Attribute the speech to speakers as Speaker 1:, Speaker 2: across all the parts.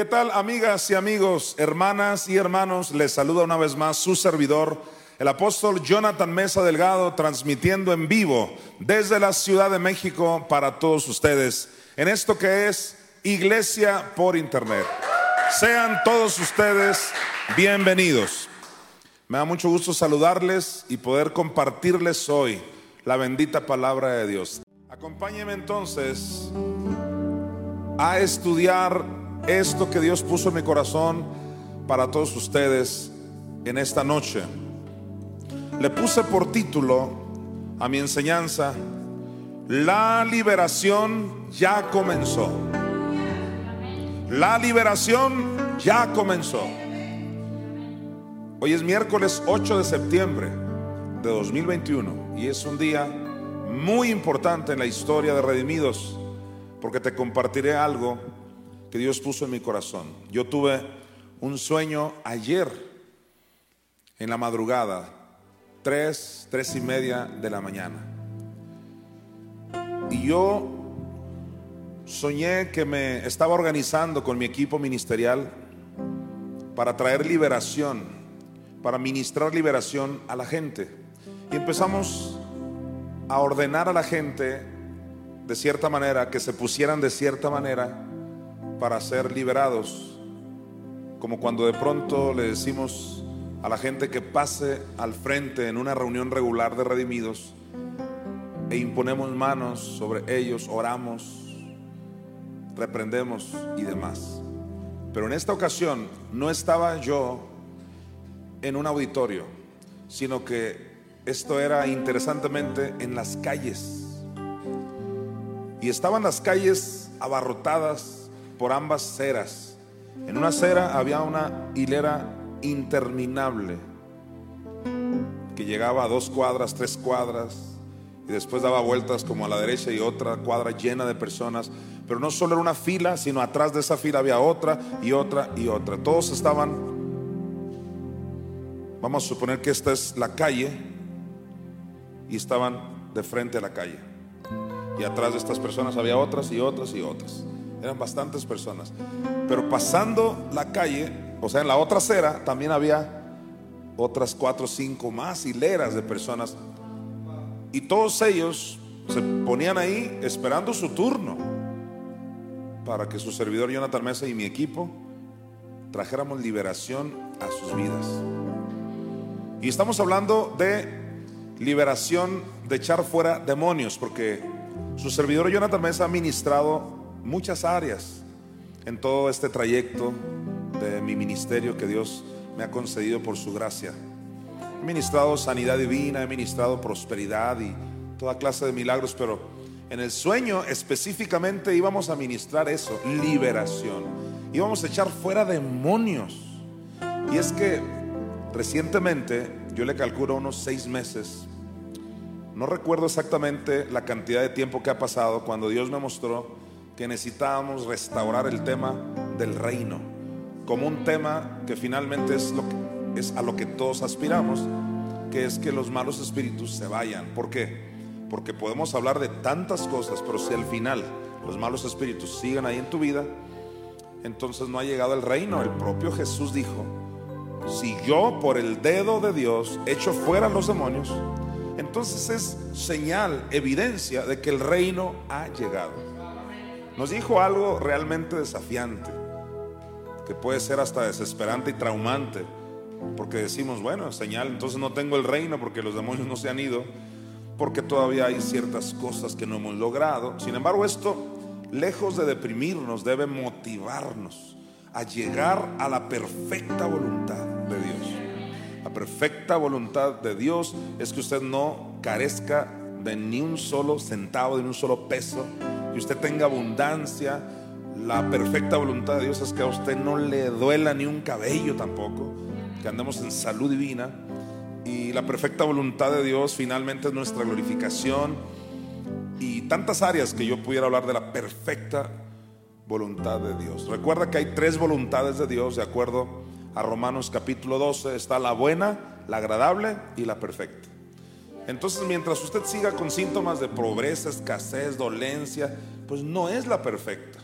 Speaker 1: ¿Qué tal amigas y amigos, hermanas y hermanos? Les saluda una vez más su servidor, el apóstol Jonathan Mesa Delgado, transmitiendo en vivo desde la Ciudad de México para todos ustedes en esto que es Iglesia por Internet. Sean todos ustedes bienvenidos. Me da mucho gusto saludarles y poder compartirles hoy la bendita palabra de Dios. Acompáñenme entonces a estudiar esto que Dios puso en mi corazón para todos ustedes en esta noche. Le puse por título a mi enseñanza, La liberación ya comenzó. La liberación ya comenzó. Hoy es miércoles 8 de septiembre de 2021 y es un día muy importante en la historia de Redimidos porque te compartiré algo que Dios puso en mi corazón. Yo tuve un sueño ayer en la madrugada, tres, tres y media de la mañana. Y yo soñé que me estaba organizando con mi equipo ministerial para traer liberación, para ministrar liberación a la gente. Y empezamos a ordenar a la gente de cierta manera, que se pusieran de cierta manera para ser liberados, como cuando de pronto le decimos a la gente que pase al frente en una reunión regular de redimidos e imponemos manos sobre ellos, oramos, reprendemos y demás. Pero en esta ocasión no estaba yo en un auditorio, sino que esto era interesantemente en las calles. Y estaban las calles abarrotadas por ambas ceras. En una cera había una hilera interminable que llegaba a dos cuadras, tres cuadras, y después daba vueltas como a la derecha y otra cuadra llena de personas. Pero no solo era una fila, sino atrás de esa fila había otra y otra y otra. Todos estaban, vamos a suponer que esta es la calle, y estaban de frente a la calle. Y atrás de estas personas había otras y otras y otras. Eran bastantes personas. Pero pasando la calle, o sea, en la otra acera, también había otras cuatro o cinco más hileras de personas. Y todos ellos se ponían ahí esperando su turno para que su servidor Jonathan Mesa y mi equipo trajéramos liberación a sus vidas. Y estamos hablando de liberación, de echar fuera demonios, porque su servidor Jonathan Mesa ha ministrado muchas áreas en todo este trayecto de mi ministerio que Dios me ha concedido por su gracia. He ministrado sanidad divina, he ministrado prosperidad y toda clase de milagros, pero en el sueño específicamente íbamos a ministrar eso, liberación. Íbamos a echar fuera demonios. Y es que recientemente, yo le calculo unos seis meses, no recuerdo exactamente la cantidad de tiempo que ha pasado cuando Dios me mostró que necesitábamos restaurar el tema del reino como un tema que finalmente es, a lo que todos aspiramos, que es que los malos espíritus se vayan. ¿Por qué? Porque podemos hablar de tantas cosas, pero si al final los malos espíritus siguen ahí en tu vida, entonces no ha llegado el reino. El propio Jesús dijo, si yo por el dedo de Dios echo fuera los demonios, entonces es señal, evidencia de que el reino ha llegado nos dijo algo realmente desafiante, que puede ser hasta desesperante y traumante, porque decimos, bueno, señal, entonces no tengo el reino porque los demonios no se han ido, porque todavía hay ciertas cosas que no hemos logrado. Sin embargo, esto, lejos de deprimirnos, debe motivarnos a llegar a la perfecta voluntad de Dios. La perfecta voluntad de Dios es que usted no carezca de ni un solo centavo, de ni un solo peso, que usted tenga abundancia, La perfecta voluntad de Dios es que a usted no le duela ni un cabello tampoco, que andemos en salud divina. Y la perfecta voluntad de Dios finalmente es nuestra glorificación y tantas áreas que yo pudiera hablar de la perfecta voluntad de Dios. Recuerda que hay tres voluntades de Dios de acuerdo a Romanos capítulo 12. Está la buena, la agradable y la perfecta. Entonces mientras usted siga con síntomas de pobreza, escasez, dolencia, pues no es la perfecta.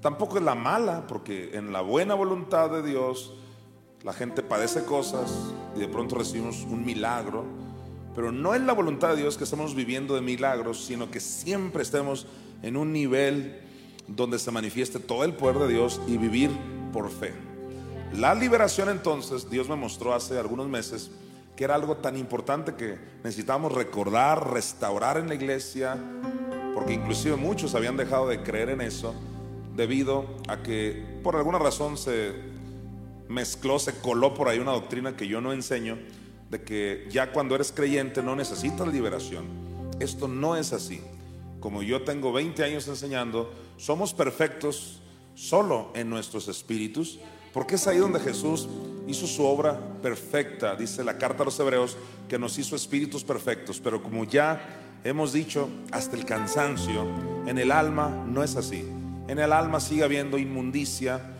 Speaker 1: Tampoco es la mala, porque en la buena voluntad de Dios la gente padece cosas y de pronto recibimos un milagro. Pero no es la voluntad de Dios que estemos viviendo de milagros, sino que siempre estemos en un nivel donde se manifieste todo el poder de Dios y vivir por fe. La liberación entonces, Dios me mostró hace algunos meses que era algo tan importante que necesitábamos recordar, restaurar en la iglesia, porque inclusive muchos habían dejado de creer en eso debido a que por alguna razón se mezcló, se coló por ahí una doctrina que yo no enseño, de que ya cuando eres creyente no necesitas liberación. Esto no es así. Como yo tengo 20 años enseñando, somos perfectos solo en nuestros espíritus, porque es ahí donde Jesús hizo su obra perfecta, dice la carta a los hebreos, que nos hizo espíritus perfectos, pero como ya hemos dicho hasta el cansancio, en el alma no es así. En el alma sigue habiendo inmundicia,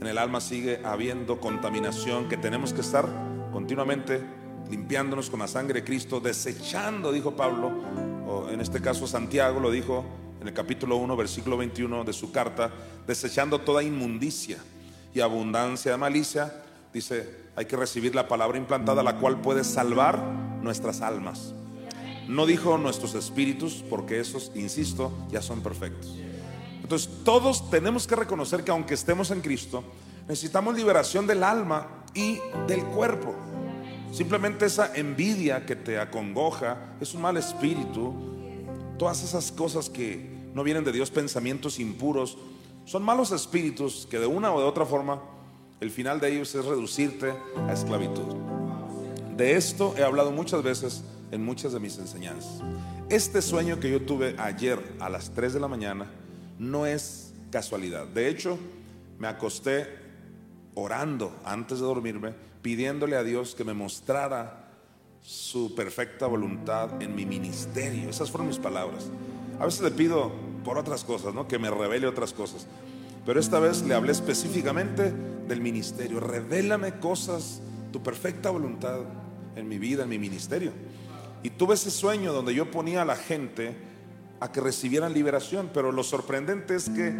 Speaker 1: en el alma sigue habiendo contaminación que tenemos que estar continuamente limpiándonos con la sangre de Cristo, desechando, dijo Pablo, o en este caso Santiago lo dijo en el capítulo 1, versículo 21 de su carta, desechando toda inmundicia y abundancia de malicia, dice, hay que recibir la palabra implantada, la cual puede salvar nuestras almas. No dijo nuestros espíritus, porque esos, insisto, ya son perfectos. Entonces todos tenemos que reconocer que aunque estemos en Cristo, necesitamos liberación del alma y del cuerpo. Simplemente esa envidia que te acongoja es un mal espíritu. Todas esas cosas que no vienen de Dios, pensamientos impuros, son malos espíritus que de una o de otra forma el final de ellos es reducirte a esclavitud. De esto he hablado muchas veces en muchas de mis enseñanzas. Este sueño que yo tuve ayer a las 3 de la mañana no es casualidad. De hecho, me acosté orando antes de dormirme, pidiéndole a Dios que me mostrara su perfecta voluntad en mi ministerio. Esas fueron mis palabras. A veces le pido por otras cosas, ¿no? Que me revele otras cosas. Pero esta vez le hablé específicamente del ministerio. Revélame cosas, tu perfecta voluntad en mi vida, en mi ministerio. Y tuve ese sueño donde yo ponía a la gente a que recibieran liberación, pero lo sorprendente es que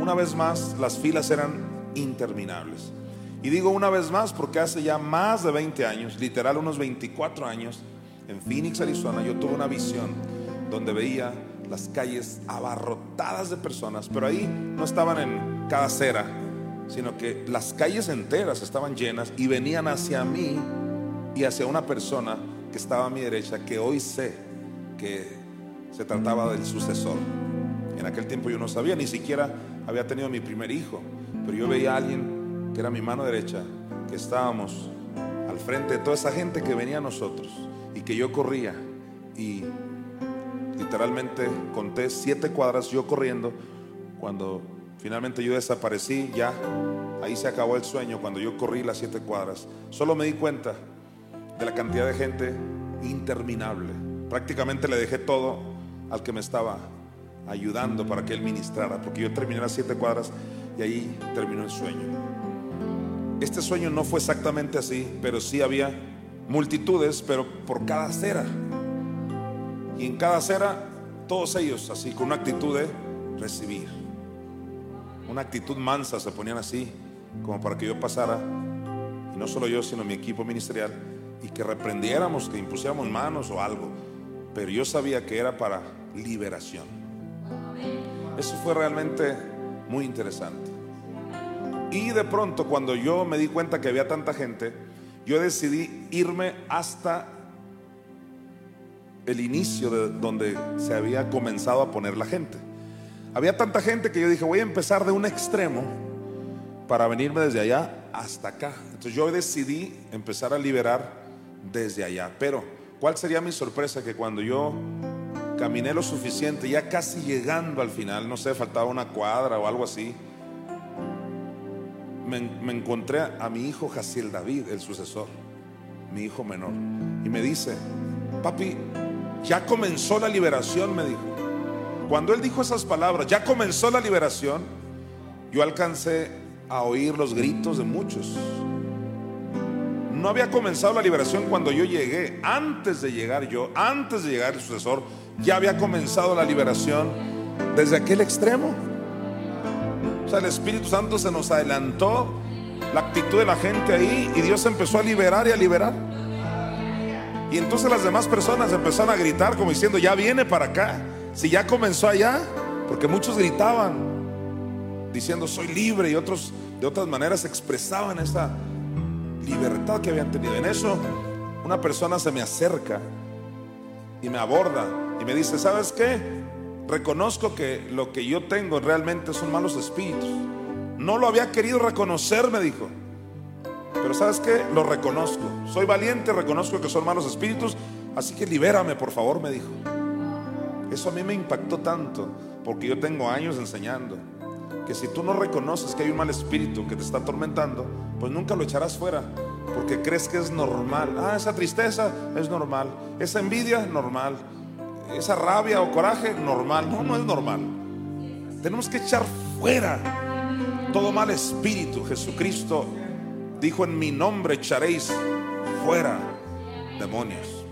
Speaker 1: una vez más las filas eran interminables. Y digo una vez más porque hace ya más de 20 años, literal unos 24 años, en Phoenix, Arizona, yo tuve una visión donde veía las calles abarrotadas de personas, pero ahí no estaban en cada acera, sino que las calles enteras estaban llenas y venían hacia mí y hacia una persona que estaba a mi derecha, que hoy sé que se trataba del sucesor. En aquel tiempo yo no sabía, ni siquiera había tenido mi primer hijo, pero yo veía a alguien que era mi mano derecha, que estábamos al frente de toda esa gente que venía a nosotros y que yo corría y literalmente conté siete cuadras yo corriendo cuando finalmente yo desaparecí ya ahí se acabó el sueño cuando yo corrí las siete cuadras solo me di cuenta de la cantidad de gente interminable prácticamente le dejé todo al que me estaba ayudando para que él ministrara, porque yo terminé las siete cuadras y ahí terminó el sueño. Este sueño no fue exactamente así, pero sí había multitudes, pero por cada acera. Y en cada acera, todos ellos así, con una actitud de recibir. Una actitud mansa, se ponían así, como para que yo pasara, y no solo yo, sino mi equipo ministerial, y que reprendiéramos, que impusiéramos manos o algo pero yo sabía que era para liberación. Eso fue realmente muy interesante. Y de pronto, cuando yo me di cuenta que había tanta gente, yo decidí irme hasta el inicio de donde se había comenzado a poner la gente. Había tanta gente que yo dije, voy a empezar de un extremo para venirme desde allá hasta acá. Entonces yo decidí empezar a liberar desde allá. Pero ¿Cuál sería mi sorpresa? Que cuando yo caminé lo suficiente, ya casi llegando al final, no sé, faltaba una cuadra o algo así. Me, me encontré a mi hijo Jaciel David, el sucesor, mi hijo menor, y me dice, papi, ya comenzó la liberación, me dijo. Cuando él dijo esas palabras, ya comenzó la liberación, yo alcancé a oír los gritos de muchos. No había comenzado la liberación cuando yo llegué. Antes de llegar yo, antes de llegar el sucesor, ya había comenzado la liberación desde aquel extremo. O sea, el Espíritu Santo se nos adelantó la actitud de la gente ahí y Dios empezó a liberar y a liberar. Y entonces las demás personas empezaron a gritar como diciendo, ya viene para acá. Si ya comenzó allá, porque muchos gritaban diciendo, soy libre y otros de otras maneras expresaban esa libertad que habían tenido. En eso, una persona se me acerca y me aborda y me dice, ¿sabes qué? Reconozco que lo que yo tengo realmente son malos espíritus. No lo había querido reconocer, me dijo. Pero ¿sabes qué? Lo reconozco. Soy valiente, reconozco que son malos espíritus, así que libérame, por favor, me dijo. Eso a mí me impactó tanto, porque yo tengo años enseñando que si tú no reconoces que hay un mal espíritu que te está atormentando, pues nunca lo echarás fuera, porque crees que es normal. Ah, esa tristeza es normal, esa envidia normal, esa rabia o coraje normal. No, no es normal. Tenemos que echar fuera todo mal espíritu. Jesucristo dijo, en mi nombre echaréis fuera demonios.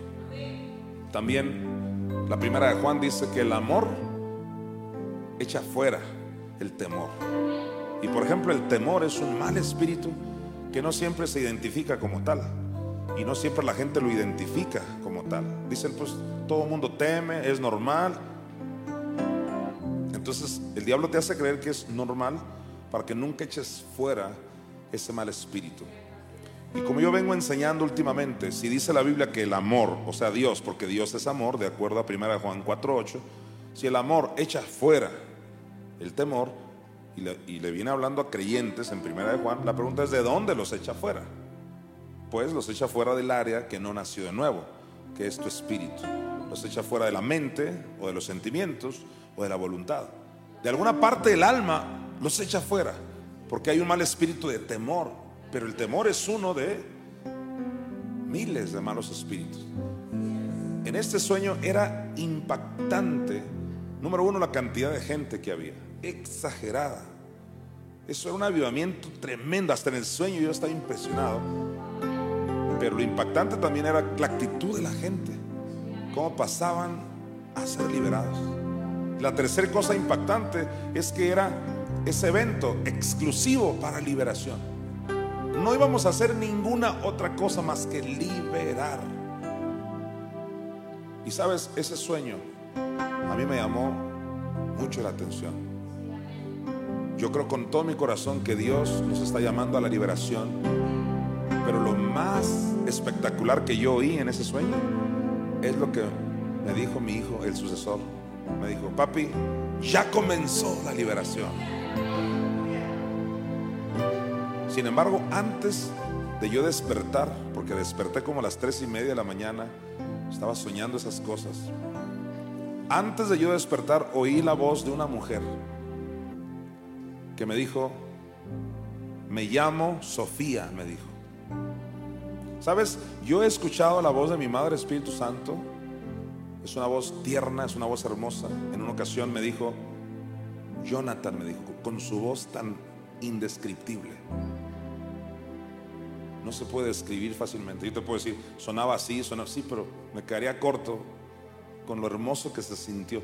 Speaker 1: También la primera de Juan dice que el amor echa fuera el temor. Y por ejemplo, el temor es un mal espíritu que no siempre se identifica como tal. Y no siempre la gente lo identifica como tal. Dicen, pues todo el mundo teme, es normal. Entonces el diablo te hace creer que es normal para que nunca eches fuera ese mal espíritu. Y como yo vengo enseñando últimamente, si dice la Biblia que el amor, o sea Dios, porque Dios es amor, de acuerdo a 1 Juan 4.8, si el amor echa fuera el temor y le, viene hablando a creyentes en primera de Juan, la pregunta es ¿de dónde los echa fuera? Pues los echa fuera del área que no nació de nuevo, que es tu espíritu. Los echa fuera de la mente o de los sentimientos o de la voluntad. De alguna parte del alma los echa fuera, porque hay un mal espíritu de temor, pero el temor es uno de miles de malos espíritus. En este sueño era impactante, número uno, la cantidad de gente que había exagerada. Eso era un avivamiento tremendo. Hasta en el sueño yo estaba impresionado. Pero lo impactante también era la actitud de la gente. Cómo pasaban a ser liberados. La tercera cosa impactante es que era ese evento exclusivo para liberación. No íbamos a hacer ninguna otra cosa más que liberar. Y sabes, ese sueño a mí me llamó mucho la atención. Yo creo con todo mi corazón que Dios nos está llamando a la liberación. Pero lo más espectacular que yo oí en ese sueño es lo que me dijo mi hijo, el sucesor. Me dijo, papi, ya comenzó la liberación. Sin embargo, antes de yo despertar, porque desperté como a las tres y media de la mañana, estaba soñando esas cosas. Antes de yo despertar, oí la voz de una mujer que me dijo, me llamo Sofía, me dijo. ¿Sabes? Yo he escuchado la voz de mi Madre Espíritu Santo. Es una voz tierna, es una voz hermosa. En una ocasión me dijo, Jonathan me dijo, con su voz tan indescriptible. No se puede describir fácilmente. Yo te puedo decir, sonaba así, sonaba así, pero me quedaría corto con lo hermoso que se sintió.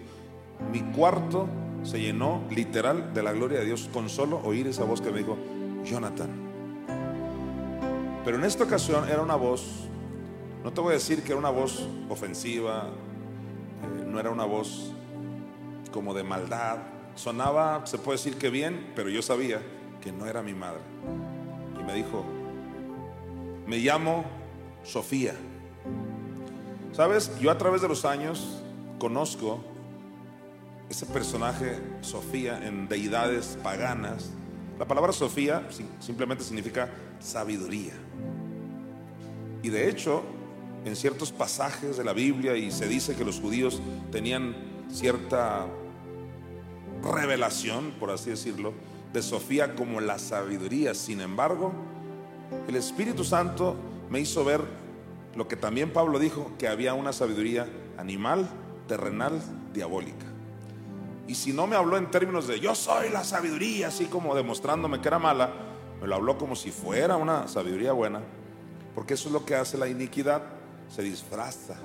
Speaker 1: Mi cuarto se llenó literal de la gloria de Dios con solo oír esa voz que me dijo, Jonathan. Pero en esta ocasión era una voz, no te voy a decir que era una voz ofensiva, eh, no era una voz como de maldad, sonaba, se puede decir que bien, pero yo sabía que no era mi madre. Y me dijo, me llamo Sofía. ¿Sabes? Yo a través de los años conozco ese personaje, Sofía, en deidades paganas. La palabra Sofía simplemente significa sabiduría. Y de hecho, en ciertos pasajes de la Biblia y se dice que los judíos tenían cierta revelación, por así decirlo, de Sofía como la sabiduría. Sin embargo, el Espíritu Santo me hizo ver lo que también Pablo dijo, que había una sabiduría animal, terrenal, diabólica. Y si no me habló en términos de yo soy la sabiduría, así como demostrándome que era mala, me lo habló como si fuera una sabiduría buena, porque eso es lo que hace la iniquidad, se disfraza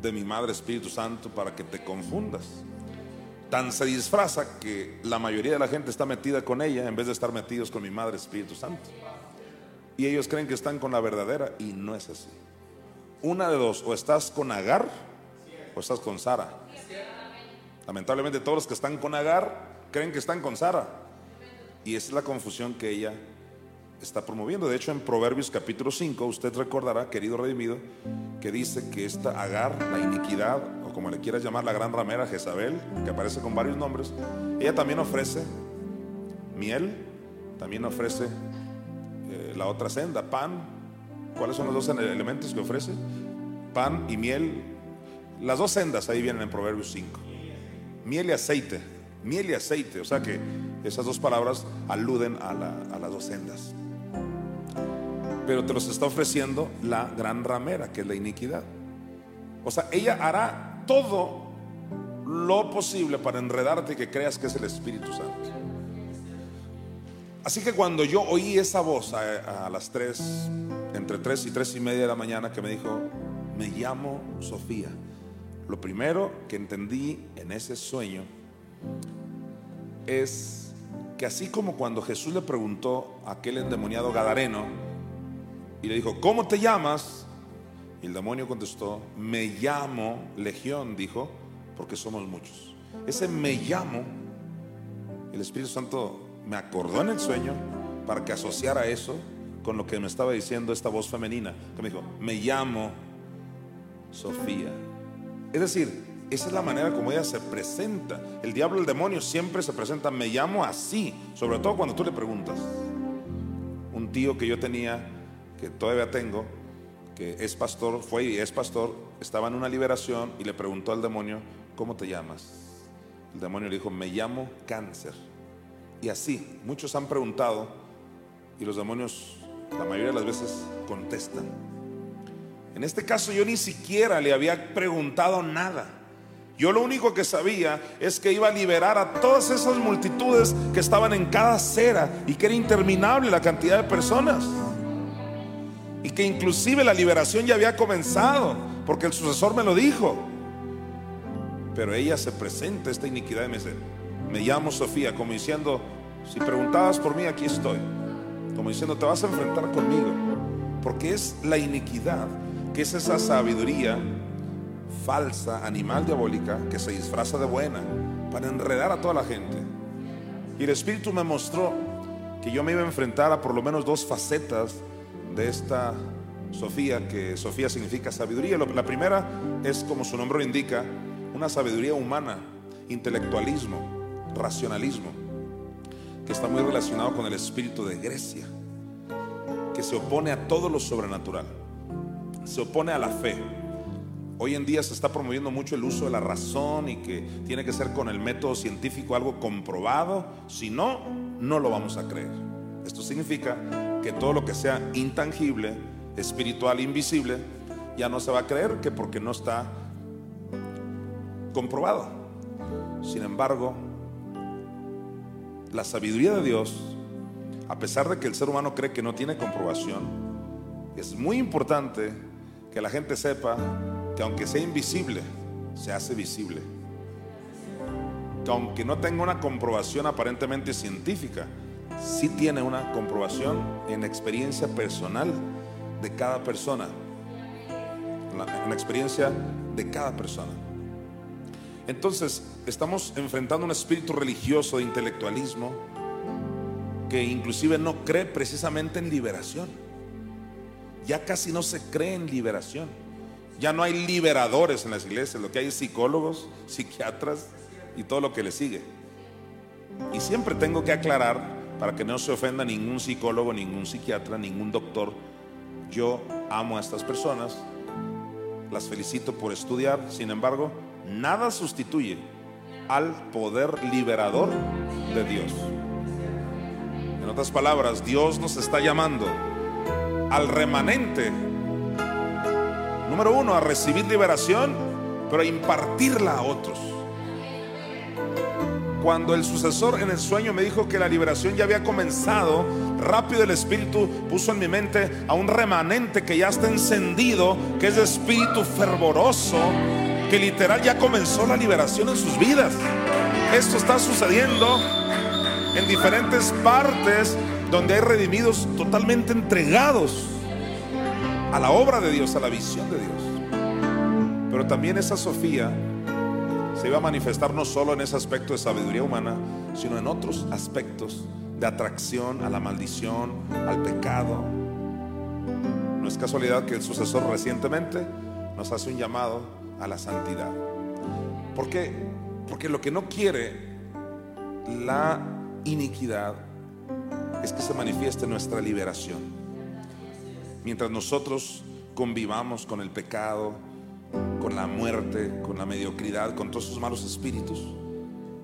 Speaker 1: de mi Madre Espíritu Santo para que te confundas. Tan se disfraza que la mayoría de la gente está metida con ella en vez de estar metidos con mi Madre Espíritu Santo. Y ellos creen que están con la verdadera y no es así. Una de dos, o estás con Agar o estás con Sara. Lamentablemente todos los que están con Agar creen que están con Sara. Y es la confusión que ella está promoviendo. De hecho, en Proverbios capítulo 5, usted recordará, querido redimido, que dice que esta Agar, la iniquidad, como le quieras llamar, la gran ramera Jezabel, que aparece con varios nombres, ella también ofrece miel, también ofrece eh, la otra senda, pan. ¿Cuáles son los dos elementos que ofrece? Pan y miel. Las dos sendas ahí vienen en Proverbios 5. Miel y aceite. Miel y aceite. O sea que esas dos palabras aluden a, a las dos sendas. Pero te los está ofreciendo la gran ramera, que es la iniquidad. O sea, ella hará todo lo posible para enredarte y que creas que es el Espíritu Santo. Así que cuando yo oí esa voz a, las 3, entre 3 y 3 y media de la mañana que me dijo, me llamo Sofía, lo primero que entendí en ese sueño es que así como cuando Jesús le preguntó a aquel endemoniado Gadareno y le dijo, ¿cómo te llamas? Y el demonio contestó, me llamo Legión, dijo, porque somos muchos. Ese me llamo, el Espíritu Santo me acordó en el sueño para que asociara eso con lo que me estaba diciendo esta voz femenina, que me dijo, me llamo Sofía. Es decir, esa es la manera como ella se presenta. El diablo, el demonio siempre se presenta, me llamo así, sobre todo cuando tú le preguntas. Un tío que yo tenía, que todavía tengo, es pastor, fue y es pastor, estaba en una liberación y le preguntó al demonio, ¿cómo te llamas? El demonio le dijo, me llamo cáncer. Y así, muchos han preguntado y los demonios la mayoría de las veces contestan. En este caso yo ni siquiera le había preguntado nada. Yo lo único que sabía es que iba a liberar a todas esas multitudes que estaban en cada acera y que era interminable la cantidad de personas. Y que inclusive la liberación ya había comenzado, porque el sucesor me lo dijo. Pero ella se presenta esta iniquidad y me dice, me llamo Sofía, como diciendo, si preguntabas por mí, aquí estoy. Como diciendo, te vas a enfrentar conmigo. Porque es la iniquidad, que es esa sabiduría falsa, animal diabólica, que se disfraza de buena para enredar a toda la gente. Y el Espíritu me mostró que yo me iba a enfrentar a por lo menos dos facetas de esta Sofía, que Sofía significa sabiduría. La primera es, como su nombre lo indica, una sabiduría humana, intelectualismo racionalismo, que está muy relacionado con el espíritu de Grecia, que se opone a todo lo sobrenatural, se opone a la fe. Hoy en día se está promoviendo mucho el uso de la razón y que tiene que ser con el método científico algo comprobado, si no, no lo vamos a creer. Esto significa que todo lo que sea intangible, espiritual, invisible, ya no se va a creer que porque no está comprobado. Sin embargo, la sabiduría de Dios, a pesar de que el ser humano cree que no tiene comprobación, es muy importante que la gente sepa que aunque sea invisible, se hace visible. Que aunque no tenga una comprobación aparentemente científica, sí tiene una comprobación en experiencia personal de cada persona. En la experiencia de cada persona. Entonces, estamos enfrentando un espíritu religioso de intelectualismo que inclusive no cree precisamente en liberación. Ya casi no se cree en liberación. Ya no hay liberadores en las iglesias, lo que hay es psicólogos, psiquiatras y todo lo que le sigue. Y siempre tengo que aclarar para que no se ofenda ningún psicólogo, ningún psiquiatra, ningún doctor, Yo amo a estas personas, las felicito por estudiar, sin embargo, nada sustituye al poder liberador de Dios. En otras palabras, Dios nos está llamando al remanente, número uno, a recibir liberación, pero a impartirla a otros. Cuando el sucesor en el sueño me dijo que la liberación ya había comenzado, rápido el Espíritu puso en mi mente a un remanente que ya está encendido, que es de espíritu fervoroso, que literal ya comenzó la liberación en sus vidas. Esto está sucediendo en diferentes partes donde hay redimidos totalmente entregados a la obra de Dios, a la visión de Dios. Pero también esa Sofía se iba a manifestar no solo en ese aspecto de sabiduría humana, sino en otros aspectos de atracción a la maldición, al pecado. No es casualidad que el sucesor recientemente nos hace un llamado a la santidad. ¿Por qué? Porque lo que no quiere la iniquidad es que se manifieste nuestra liberación. Mientras nosotros convivamos con el pecado, con la muerte, con la mediocridad, con todos esos malos espíritus,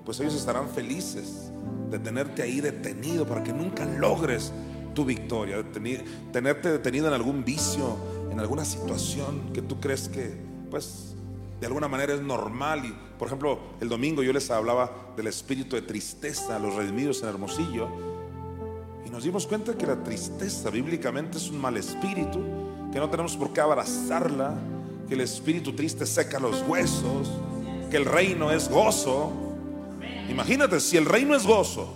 Speaker 1: pues ellos estarán felices de tenerte ahí detenido para que nunca logres tu victoria, de tenerte detenido en algún vicio, en alguna situación que tú crees que, pues, de alguna manera es normal. Y, por ejemplo, el domingo yo les hablaba del espíritu de tristeza, los redimidos en Hermosillo, y nos dimos cuenta que la tristeza bíblicamente es un mal espíritu, que no tenemos por qué abrazarla, que el espíritu triste seca los huesos, que el reino es gozo. Imagínate, si el reino es gozo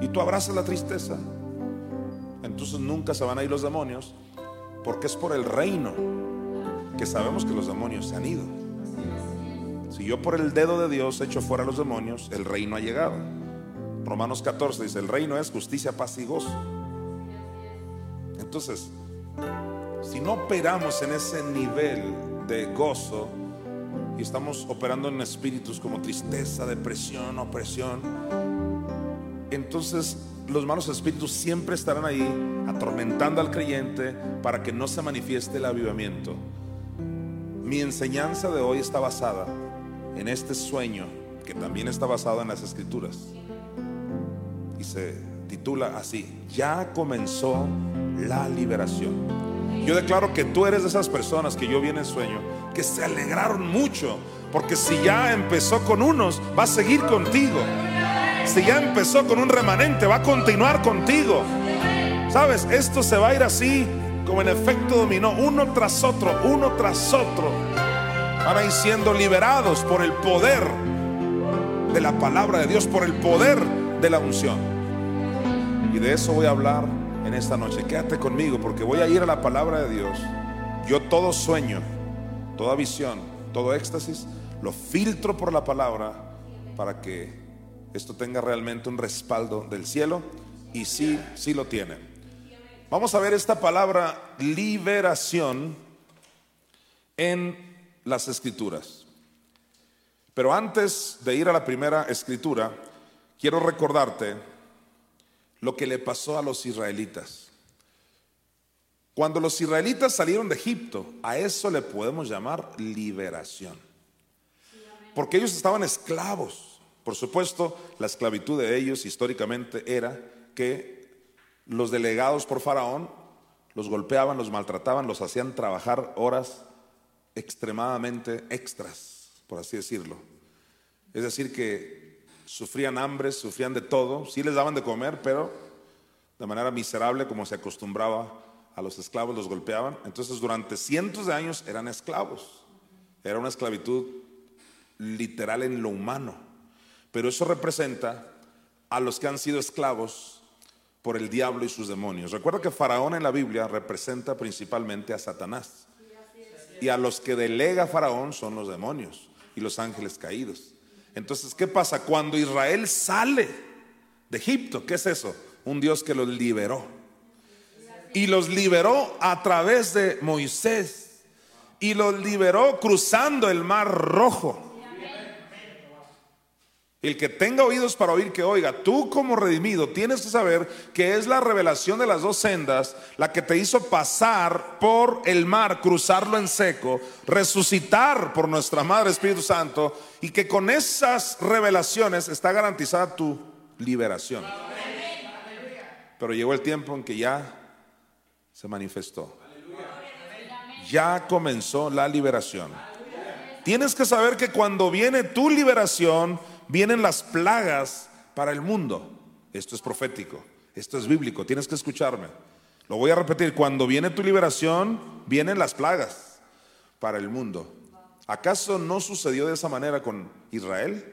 Speaker 1: y tú abrazas la tristeza, entonces nunca se van a ir los demonios, porque es por el reino que sabemos que los demonios se han ido. Si yo por el dedo de Dios echo fuera a los demonios, el reino ha llegado. Romanos 14 dice, el reino es justicia, paz y gozo. Entonces, si no operamos en ese nivel de gozo y estamos operando en espíritus como tristeza, depresión, opresión, entonces los malos espíritus siempre estarán ahí atormentando al creyente para que no se manifieste el avivamiento. Mi enseñanza de hoy está basada en este sueño que también está basado en las escrituras y se titula así, ya comenzó la liberación. Yo declaro que tú eres de esas personas que yo vi en el sueño, que se alegraron mucho, porque si ya empezó con unos, va a seguir contigo. Si ya empezó con un remanente, va a continuar contigo. Sabes, esto se va a ir así, como en efecto dominó, uno tras otro, uno tras otro. Van ir siendo liberados por el poder de la palabra de Dios, por el poder de la unción. Y de eso voy a hablar en esta noche. Quédate conmigo porque voy a ir a la palabra de Dios. Yo todo sueño, toda visión, todo éxtasis, lo filtro por la palabra para que esto tenga realmente un respaldo del cielo y sí, sí lo tiene. Vamos a ver esta palabra liberación en las escrituras. Pero antes de ir a la primera escritura, quiero recordarte lo que le pasó a los israelitas. Cuando los israelitas salieron de Egipto, a eso le podemos llamar liberación. Porque ellos estaban esclavos. Por supuesto, la esclavitud de ellos históricamente era que los delegados por Faraón los golpeaban, los maltrataban, los hacían trabajar horas extremadamente extras, por así decirlo. Es decir, que sufrían hambre, sufrían de todo, sí les daban de comer, pero de manera miserable como se acostumbraba a los esclavos, los golpeaban. Entonces durante cientos de años eran esclavos. Era una esclavitud literal en lo humano. Pero eso representa a los que han sido esclavos por el diablo y sus demonios. Recuerda que Faraón en la Biblia representa principalmente a Satanás. Y a los que delega Faraón son los demonios y los ángeles caídos. Entonces, ¿qué pasa? Cuando Israel sale de Egipto, ¿qué es eso? Un Dios que los liberó. Y los liberó a través de Moisés. Y los liberó cruzando el mar rojo. El que tenga oídos para oír, que oiga. Tú como redimido tienes que saber que es la revelación de las dos sendas la que te hizo pasar por el mar, cruzarlo en seco, resucitar por nuestra Madre Espíritu Santo y que con esas revelaciones está garantizada tu liberación. Pero llegó el tiempo en que ya se manifestó. Ya comenzó la liberación. Tienes que saber que cuando viene tu liberación, vienen las plagas para el mundo. Esto es profético, esto es bíblico, tienes que escucharme. Lo voy a repetir, cuando viene tu liberación, vienen las plagas para el mundo. ¿Acaso no sucedió de esa manera con Israel?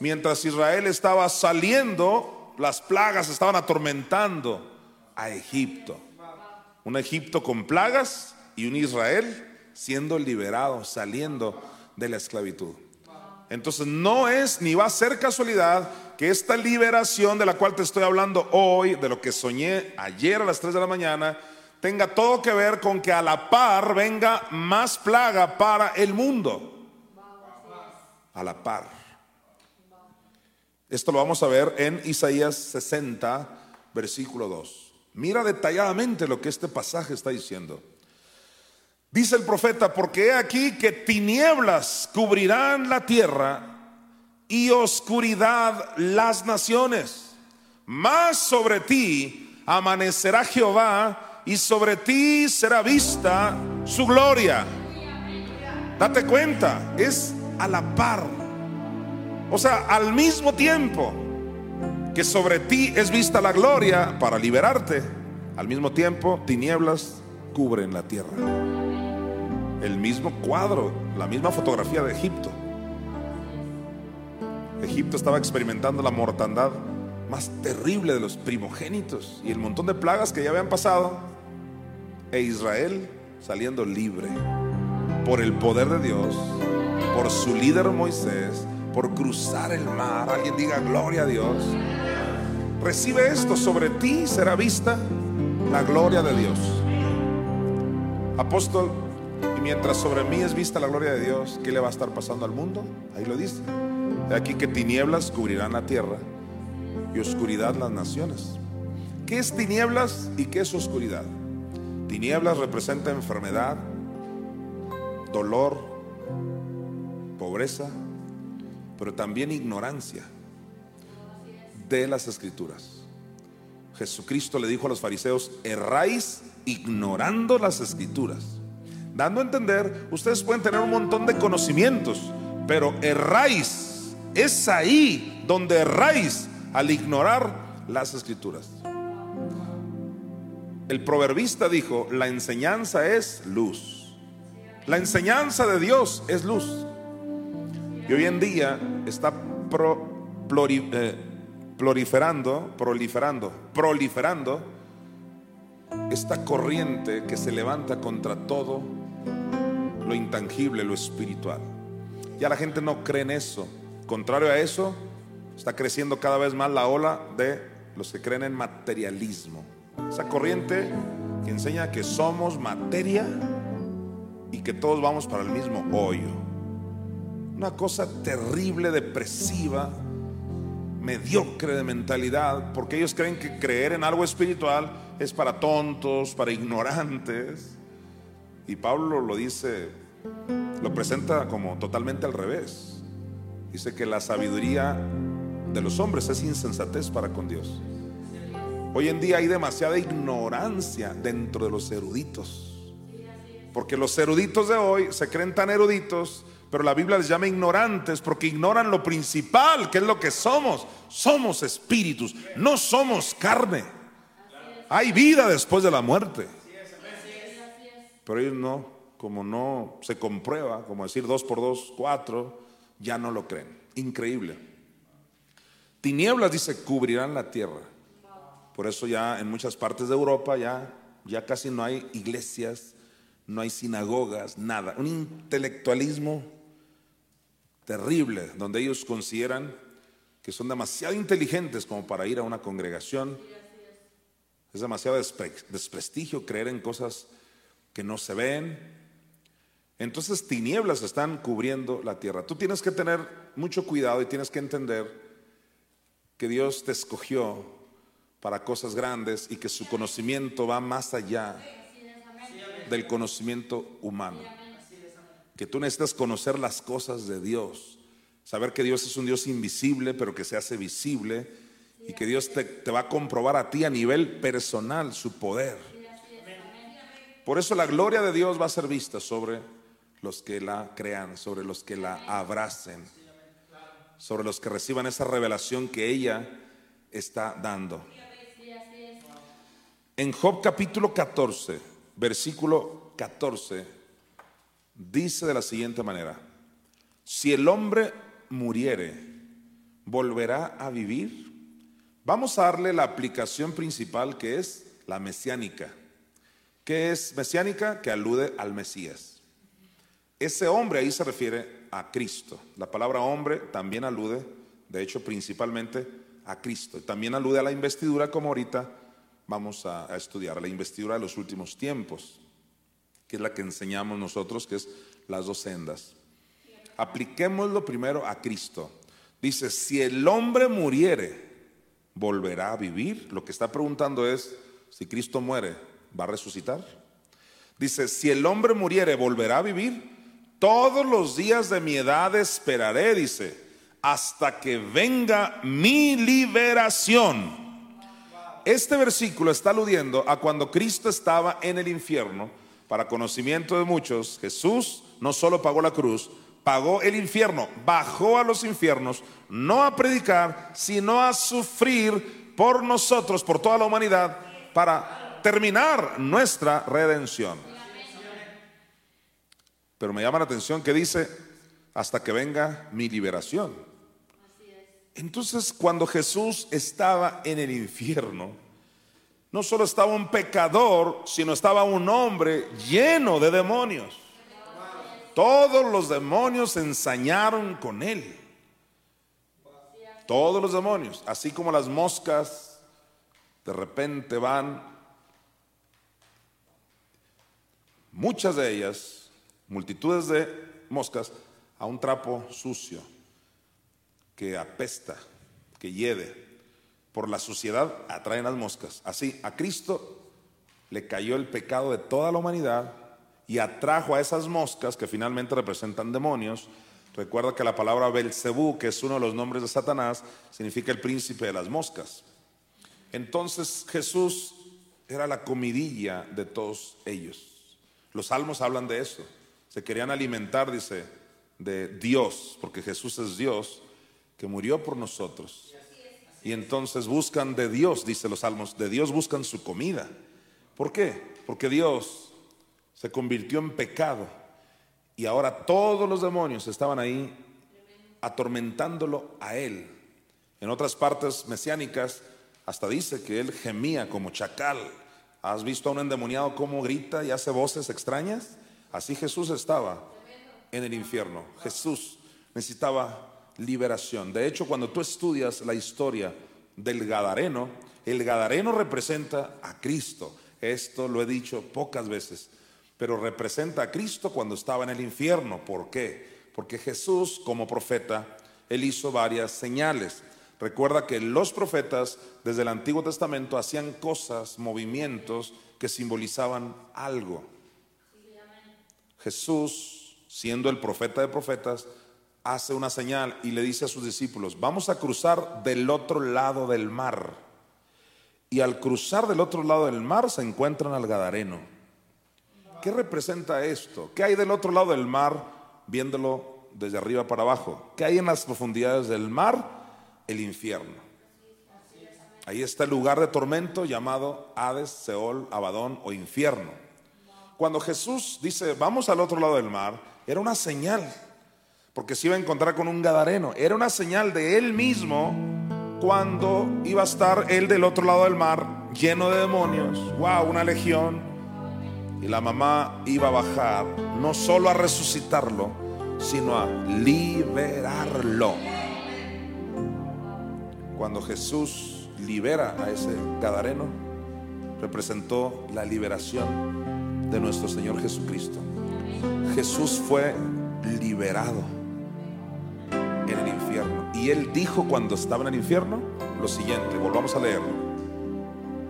Speaker 1: Mientras Israel estaba saliendo, las plagas estaban atormentando a Egipto. Un Egipto con plagas y un Israel siendo liberado, saliendo de la esclavitud. Entonces no es ni va a ser casualidad que esta liberación de la cual te estoy hablando hoy, de lo que soñé ayer a las 3 de la mañana, tenga todo que ver con que a la par venga más plaga para el mundo. A la par. Esto lo vamos a ver en Isaías 60, versículo 2. Mira detalladamente lo que este pasaje está diciendo. Dice el profeta, porque he aquí que tinieblas cubrirán la tierra y oscuridad las naciones. Más sobre ti amanecerá Jehová y sobre ti será vista su gloria. Date cuenta, es a la par. O sea, al mismo tiempo que sobre ti es vista la gloria para liberarte, al mismo tiempo tinieblas cubren la tierra el mismo cuadro, la misma fotografía de Egipto. Egipto estaba experimentando la mortandad más terrible de los primogénitos y el montón de plagas que ya habían pasado. E Israel saliendo libre por el poder de Dios, por su líder Moisés, por cruzar el mar. Alguien diga gloria a Dios. Recibe esto, sobre ti será vista la gloria de Dios. Apóstol, mientras sobre mí es vista la gloria de Dios, ¿qué le va a estar pasando al mundo? Ahí lo dice. De aquí que tinieblas cubrirán la tierra y oscuridad las naciones. ¿Qué es tinieblas y qué es oscuridad? Tinieblas representa enfermedad, dolor, pobreza, pero también ignorancia de las escrituras. Jesucristo le dijo a los fariseos, erráis ignorando las escrituras dando a entender, ustedes pueden tener un montón de conocimientos, pero erráis, es ahí donde erráis al ignorar las escrituras. El proverbista dijo, la enseñanza es luz. La enseñanza de Dios es luz. Y hoy en día está eh, proliferando, proliferando, proliferando esta corriente que se levanta contra todo lo intangible, lo espiritual. Ya la gente no cree en eso. Contrario a eso, está creciendo cada vez más la ola de los que creen en materialismo. Esa corriente que enseña que somos materia y que todos vamos para el mismo hoyo. Una cosa terrible, depresiva, mediocre de mentalidad, porque ellos creen que creer en algo espiritual es para tontos, para ignorantes. Y Pablo lo dice, lo presenta como totalmente al revés. Dice que la sabiduría de los hombres es insensatez para con Dios. Hoy en día hay demasiada ignorancia dentro de los eruditos. Porque los eruditos de hoy se creen tan eruditos, pero la Biblia les llama ignorantes porque ignoran lo principal, que es lo que somos. Somos espíritus, no somos carne. Hay vida después de la muerte. Pero ellos no, como no se comprueba, como decir dos por dos, cuatro, ya no lo creen. Increíble. Tinieblas, dice, cubrirán la tierra. Por eso ya en muchas partes de Europa ya, ya casi no hay iglesias, no hay sinagogas, nada. Un intelectualismo terrible, donde ellos consideran que son demasiado inteligentes como para ir a una congregación. Es demasiado desprestigio creer en cosas que no se ven. Entonces tinieblas están cubriendo la tierra. Tú tienes que tener mucho cuidado y tienes que entender que Dios te escogió para cosas grandes y que su conocimiento va más allá del conocimiento humano. Que tú necesitas conocer las cosas de Dios, saber que Dios es un Dios invisible, pero que se hace visible y que Dios te, te va a comprobar a ti a nivel personal su poder. Por eso la gloria de Dios va a ser vista sobre los que la crean, sobre los que la abracen, sobre los que reciban esa revelación que ella está dando. En Job capítulo 14, versículo 14, dice de la siguiente manera, si el hombre muriere, ¿volverá a vivir? Vamos a darle la aplicación principal que es la mesiánica. ¿Qué es mesiánica? Que alude al Mesías. Ese hombre ahí se refiere a Cristo. La palabra hombre también alude, de hecho, principalmente a Cristo. También alude a la investidura, como ahorita vamos a, estudiar, la investidura de los últimos tiempos, que es la que enseñamos nosotros, que es las dos sendas. Apliquémoslo primero a Cristo. Dice, si el hombre muriere, volverá a vivir. Lo que está preguntando es, si Cristo muere, ¿va a resucitar? Dice, si el hombre muriere, ¿volverá a vivir? Todos los días de mi edad esperaré, dice, hasta que venga mi liberación. Este versículo está aludiendo a cuando Cristo estaba en el infierno. Para conocimiento de muchos, Jesús no solo pagó la cruz, pagó el infierno, bajó a los infiernos, no a predicar, sino a sufrir por nosotros, por toda la humanidad, para terminar nuestra redención. Pero me llama la atención que dice, hasta que venga mi liberación. Entonces, cuando Jesús estaba en el infierno, no solo estaba un pecador, sino estaba un hombre lleno de demonios. Todos los demonios se ensañaron con él. Todos los demonios, así como las moscas de repente van, muchas de ellas multitudes de moscas a un trapo sucio que apesta, que hiede. Por la suciedad atraen las moscas. Así, a Cristo le cayó el pecado de toda la humanidad y atrajo a esas moscas que finalmente representan demonios. Recuerda que la palabra Belcebú, que es uno de los nombres de Satanás, significa el príncipe de las moscas. Entonces Jesús era la comidilla de todos ellos. Los salmos hablan de eso. Se querían alimentar, dice, de Dios, porque Jesús es Dios, que murió por nosotros. Y entonces buscan de Dios, dice los salmos, de Dios buscan su comida. ¿Por qué? Porque Dios se convirtió en pecado y ahora todos los demonios estaban ahí atormentándolo a él. En otras partes mesiánicas hasta dice que él gemía como chacal. ¿Has visto a un endemoniado cómo grita y hace voces extrañas? Así Jesús estaba en el infierno. Jesús necesitaba liberación. De hecho, cuando tú estudias la historia del Gadareno, el Gadareno representa a Cristo. Esto lo he dicho pocas veces, pero representa a Cristo cuando estaba en el infierno. ¿Por qué? Porque Jesús, como profeta, él hizo varias señales. Recuerda que los profetas desde el Antiguo Testamento hacían cosas, movimientos que simbolizaban algo. Jesús, siendo el profeta de profetas, hace una señal y le dice a sus discípulos, vamos a cruzar del otro lado del mar. Y al cruzar del otro lado del mar se encuentran al Gadareno. ¿Qué representa esto? ¿Qué hay del otro lado del mar viéndolo desde arriba para abajo? ¿Qué hay en las profundidades del mar? El infierno. Ahí está el lugar de tormento llamado Hades, Seol, Abadón o infierno. Cuando Jesús dice, vamos al otro lado del mar, era una señal, porque se iba a encontrar con un gadareno, era una señal de él mismo cuando iba a estar él del otro lado del mar, lleno de demonios, wow, una legión, y la mamá iba a bajar, no solo a resucitarlo, sino a liberarlo. Cuando Jesús libera a ese gadareno, representó la liberación de nuestro Señor Jesucristo. Jesús fue liberado en el infierno. Y él dijo cuando estaba en el infierno lo siguiente, volvamos a leerlo.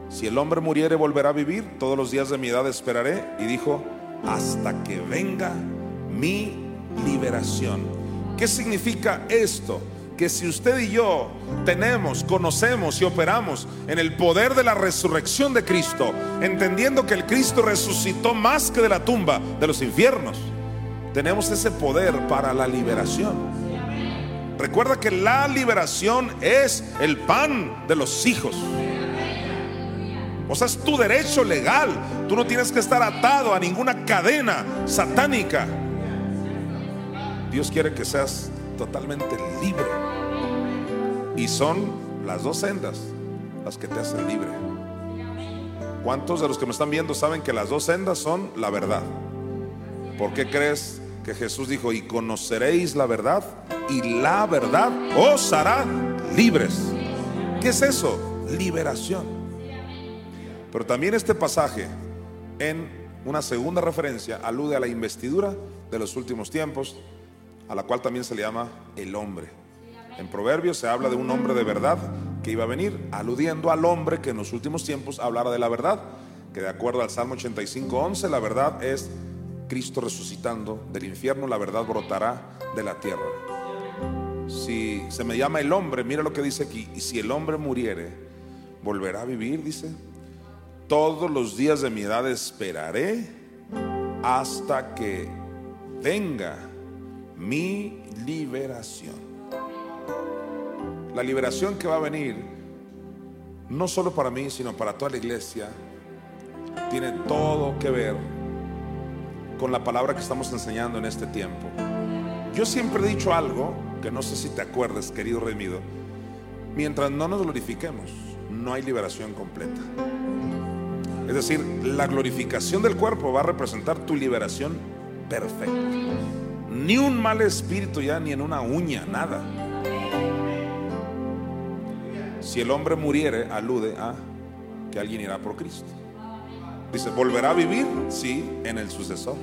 Speaker 1: Si el hombre muriere volverá a vivir, todos los días de mi edad esperaré. Y dijo, hasta que venga mi liberación. ¿Qué significa esto? Que si usted y yo tenemos, conocemos y operamos en el poder de la resurrección de Cristo, entendiendo que el Cristo resucitó más que de la tumba, de los infiernos, tenemos ese poder para la liberación. Recuerda que la liberación es el pan de los hijos. O sea, es tu derecho legal. Tú no tienes que estar atado a ninguna cadena satánica. Dios quiere que seas totalmente libre. Y son las dos sendas las que te hacen libre. ¿Cuántos de los que me están viendo saben que las dos sendas son la verdad? ¿Por qué crees que Jesús dijo, y conoceréis la verdad y la verdad os hará libres? ¿Qué es eso? Liberación. Pero también este pasaje, en una segunda referencia, alude a la investidura de los últimos tiempos, a la cual también se le llama el hombre. En Proverbios se habla de un hombre de verdad que iba a venir, aludiendo al hombre que en los últimos tiempos hablara de la verdad, que de acuerdo al Salmo 85.11, la verdad es Cristo resucitando del infierno, la verdad brotará de la tierra. Si se me llama el hombre, mira lo que dice aquí, y si el hombre muriere, volverá a vivir, dice todos los días de mi edad esperaré hasta que venga mi liberación. La liberación que va a venir, no solo para mí, sino para toda la iglesia, tiene todo que ver con la palabra que estamos enseñando en este tiempo. Yo siempre he dicho algo que no sé si te acuerdas, querido Remido. Mientras no nos glorifiquemos, no hay liberación completa. Es decir, la glorificación del cuerpo va a representar tu liberación perfecta. Ni un mal espíritu ya, ni en una uña, nada. Si el hombre muriere, alude a que alguien irá por Cristo. Dice, ¿volverá a vivir? Sí, en el sucesor.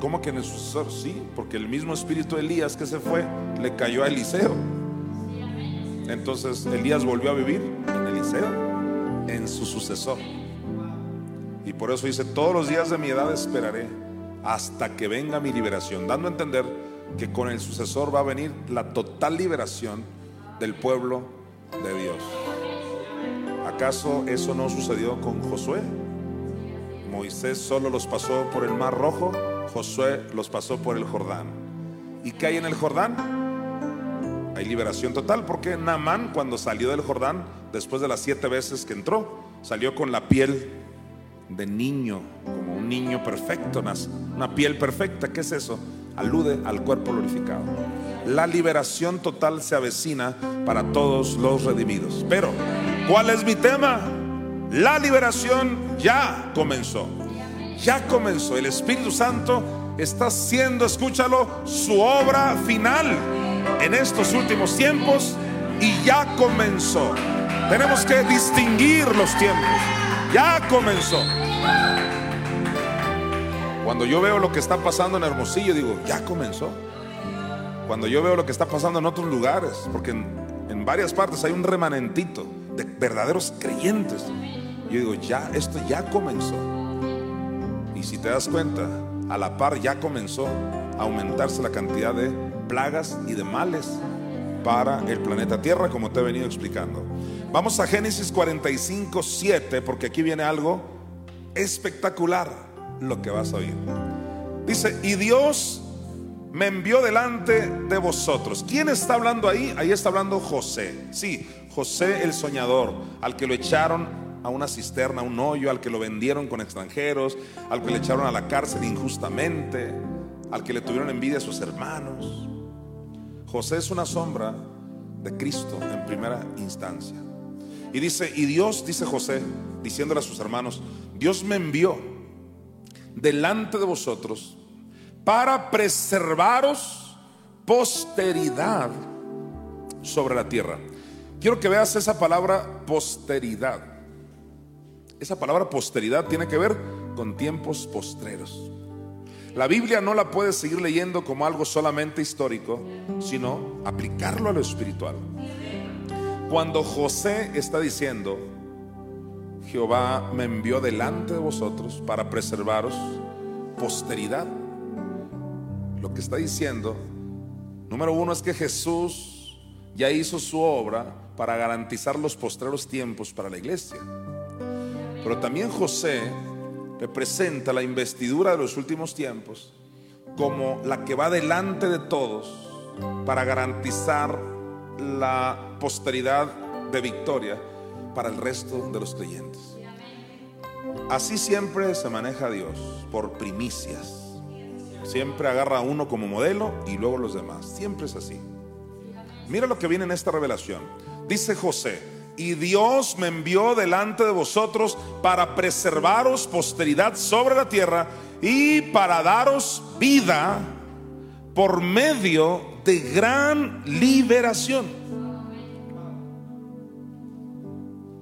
Speaker 1: ¿Cómo que en el sucesor? Sí, porque el mismo espíritu de Elías que se fue le cayó a Eliseo. Entonces Elías volvió a vivir en Eliseo en su sucesor. Y por eso dice, todos los días de mi edad esperaré hasta que venga mi liberación, dando a entender que con el sucesor va a venir la total liberación del pueblo de Dios. ¿Acaso eso no sucedió con Josué? Moisés solo los pasó por el mar rojo, Josué los pasó por el Jordán. ¿Y qué hay en el Jordán? Hay liberación total, porque Naamán cuando salió del Jordán después de las siete veces que entró, salió con la piel de niño, como un niño perfecto, una piel perfecta. ¿Qué es eso? Alude al cuerpo glorificado. La liberación total se avecina para todos los redimidos. Pero, ¿cuál es mi tema? La liberación ya comenzó. Ya comenzó. El Espíritu Santo está haciendo, escúchalo, su obra final en estos últimos tiempos y ya comenzó. Tenemos que distinguir los tiempos. Ya comenzó. Cuando yo veo lo que está pasando en Hermosillo, digo, ya comenzó. Cuando yo veo lo que está pasando en otros lugares, porque en, varias partes hay un remanentito de verdaderos creyentes, yo digo, ya, esto ya comenzó. Y si te das cuenta, a la par ya comenzó a aumentarse la cantidad de plagas y de males para el planeta Tierra, como te he venido explicando. Vamos a Génesis 45, 7, porque aquí viene algo espectacular lo que vas a oír. Dice, y Dios me envió delante de vosotros. ¿Quién está hablando ahí? Ahí está hablando José. Sí, José el soñador, al que lo echaron a una cisterna, a un hoyo, al que lo vendieron con extranjeros, al que le echaron a la cárcel injustamente, al que le tuvieron envidia a sus hermanos. José es una sombra de Cristo en primera instancia. Y dice, y Dios, dice José, diciéndole a sus hermanos, Dios me envió delante de vosotros para preservaros posteridad sobre la tierra. Quiero que veas esa palabra posteridad. Esa palabra posteridad tiene que ver con tiempos postreros. La Biblia no la puedes seguir leyendo como algo solamente histórico, sino aplicarlo a lo espiritual. Cuando José está diciendo, Jehová me envió delante de vosotros para preservaros posteridad, lo que está diciendo, número uno es que Jesús ya hizo su obra para garantizar los postreros tiempos para la iglesia. Pero también José representa la investidura de los últimos tiempos como la que va delante de todos para garantizar la posteridad de victoria para el resto de los creyentes. Así siempre se maneja Dios, por primicias. Siempre agarra a uno como modelo y luego los demás. Siempre es así. Mira lo que viene en esta revelación. Dice José, y Dios me envió delante de vosotros para preservaros posteridad sobre la tierra y para daros vida por medio de gran liberación.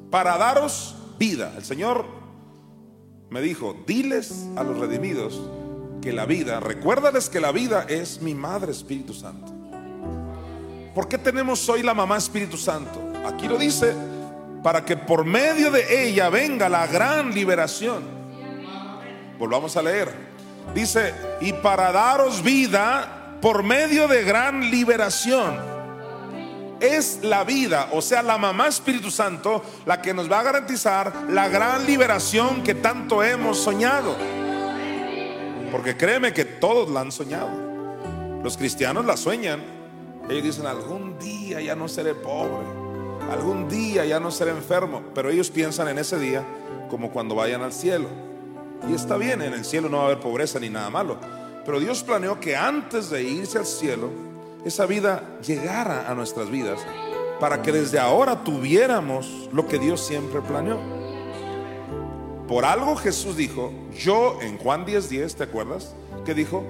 Speaker 1: Para daros vida. El Señor me dijo, diles a los redimidos que la vida, recuérdales que la vida es mi Madre Espíritu Santo. ¿Por qué tenemos hoy la mamá Espíritu Santo? Aquí lo dice, para que por medio de ella venga la gran liberación. Volvamos a leer. Dice, y para daros vida por medio de gran liberación. Es la vida, o sea, la mamá Espíritu Santo, la que nos va a garantizar la gran liberación que tanto hemos soñado. Porque créeme que todos la han soñado. Los cristianos la sueñan. Ellos dicen, algún día ya no seré pobre. Algún día ya no seré enfermo. Pero ellos piensan en ese día como cuando vayan al cielo. Y está bien, en el cielo no va a haber pobreza ni nada malo. Pero Dios planeó que antes de irse al cielo, esa vida llegara a nuestras vidas para que desde ahora tuviéramos lo que Dios siempre planeó. Por algo Jesús dijo, yo en Juan 10:10, 10, ¿te acuerdas? Que dijo,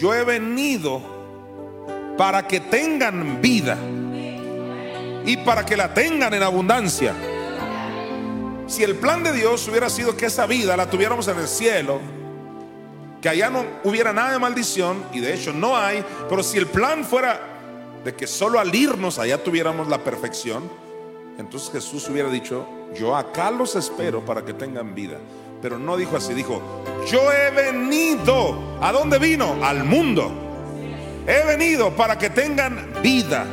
Speaker 1: yo he venido para que tengan vida y para que la tengan en abundancia. Si el plan de Dios hubiera sido que esa vida la tuviéramos en el cielo, que allá no hubiera nada de maldición, y de hecho no hay, pero si el plan fuera de que solo al irnos allá tuviéramos la perfección, entonces Jesús hubiera dicho, yo acá los espero para que tengan vida. Pero no dijo así, dijo, yo he venido. ¿A dónde vino? Al mundo. He venido para que tengan vida.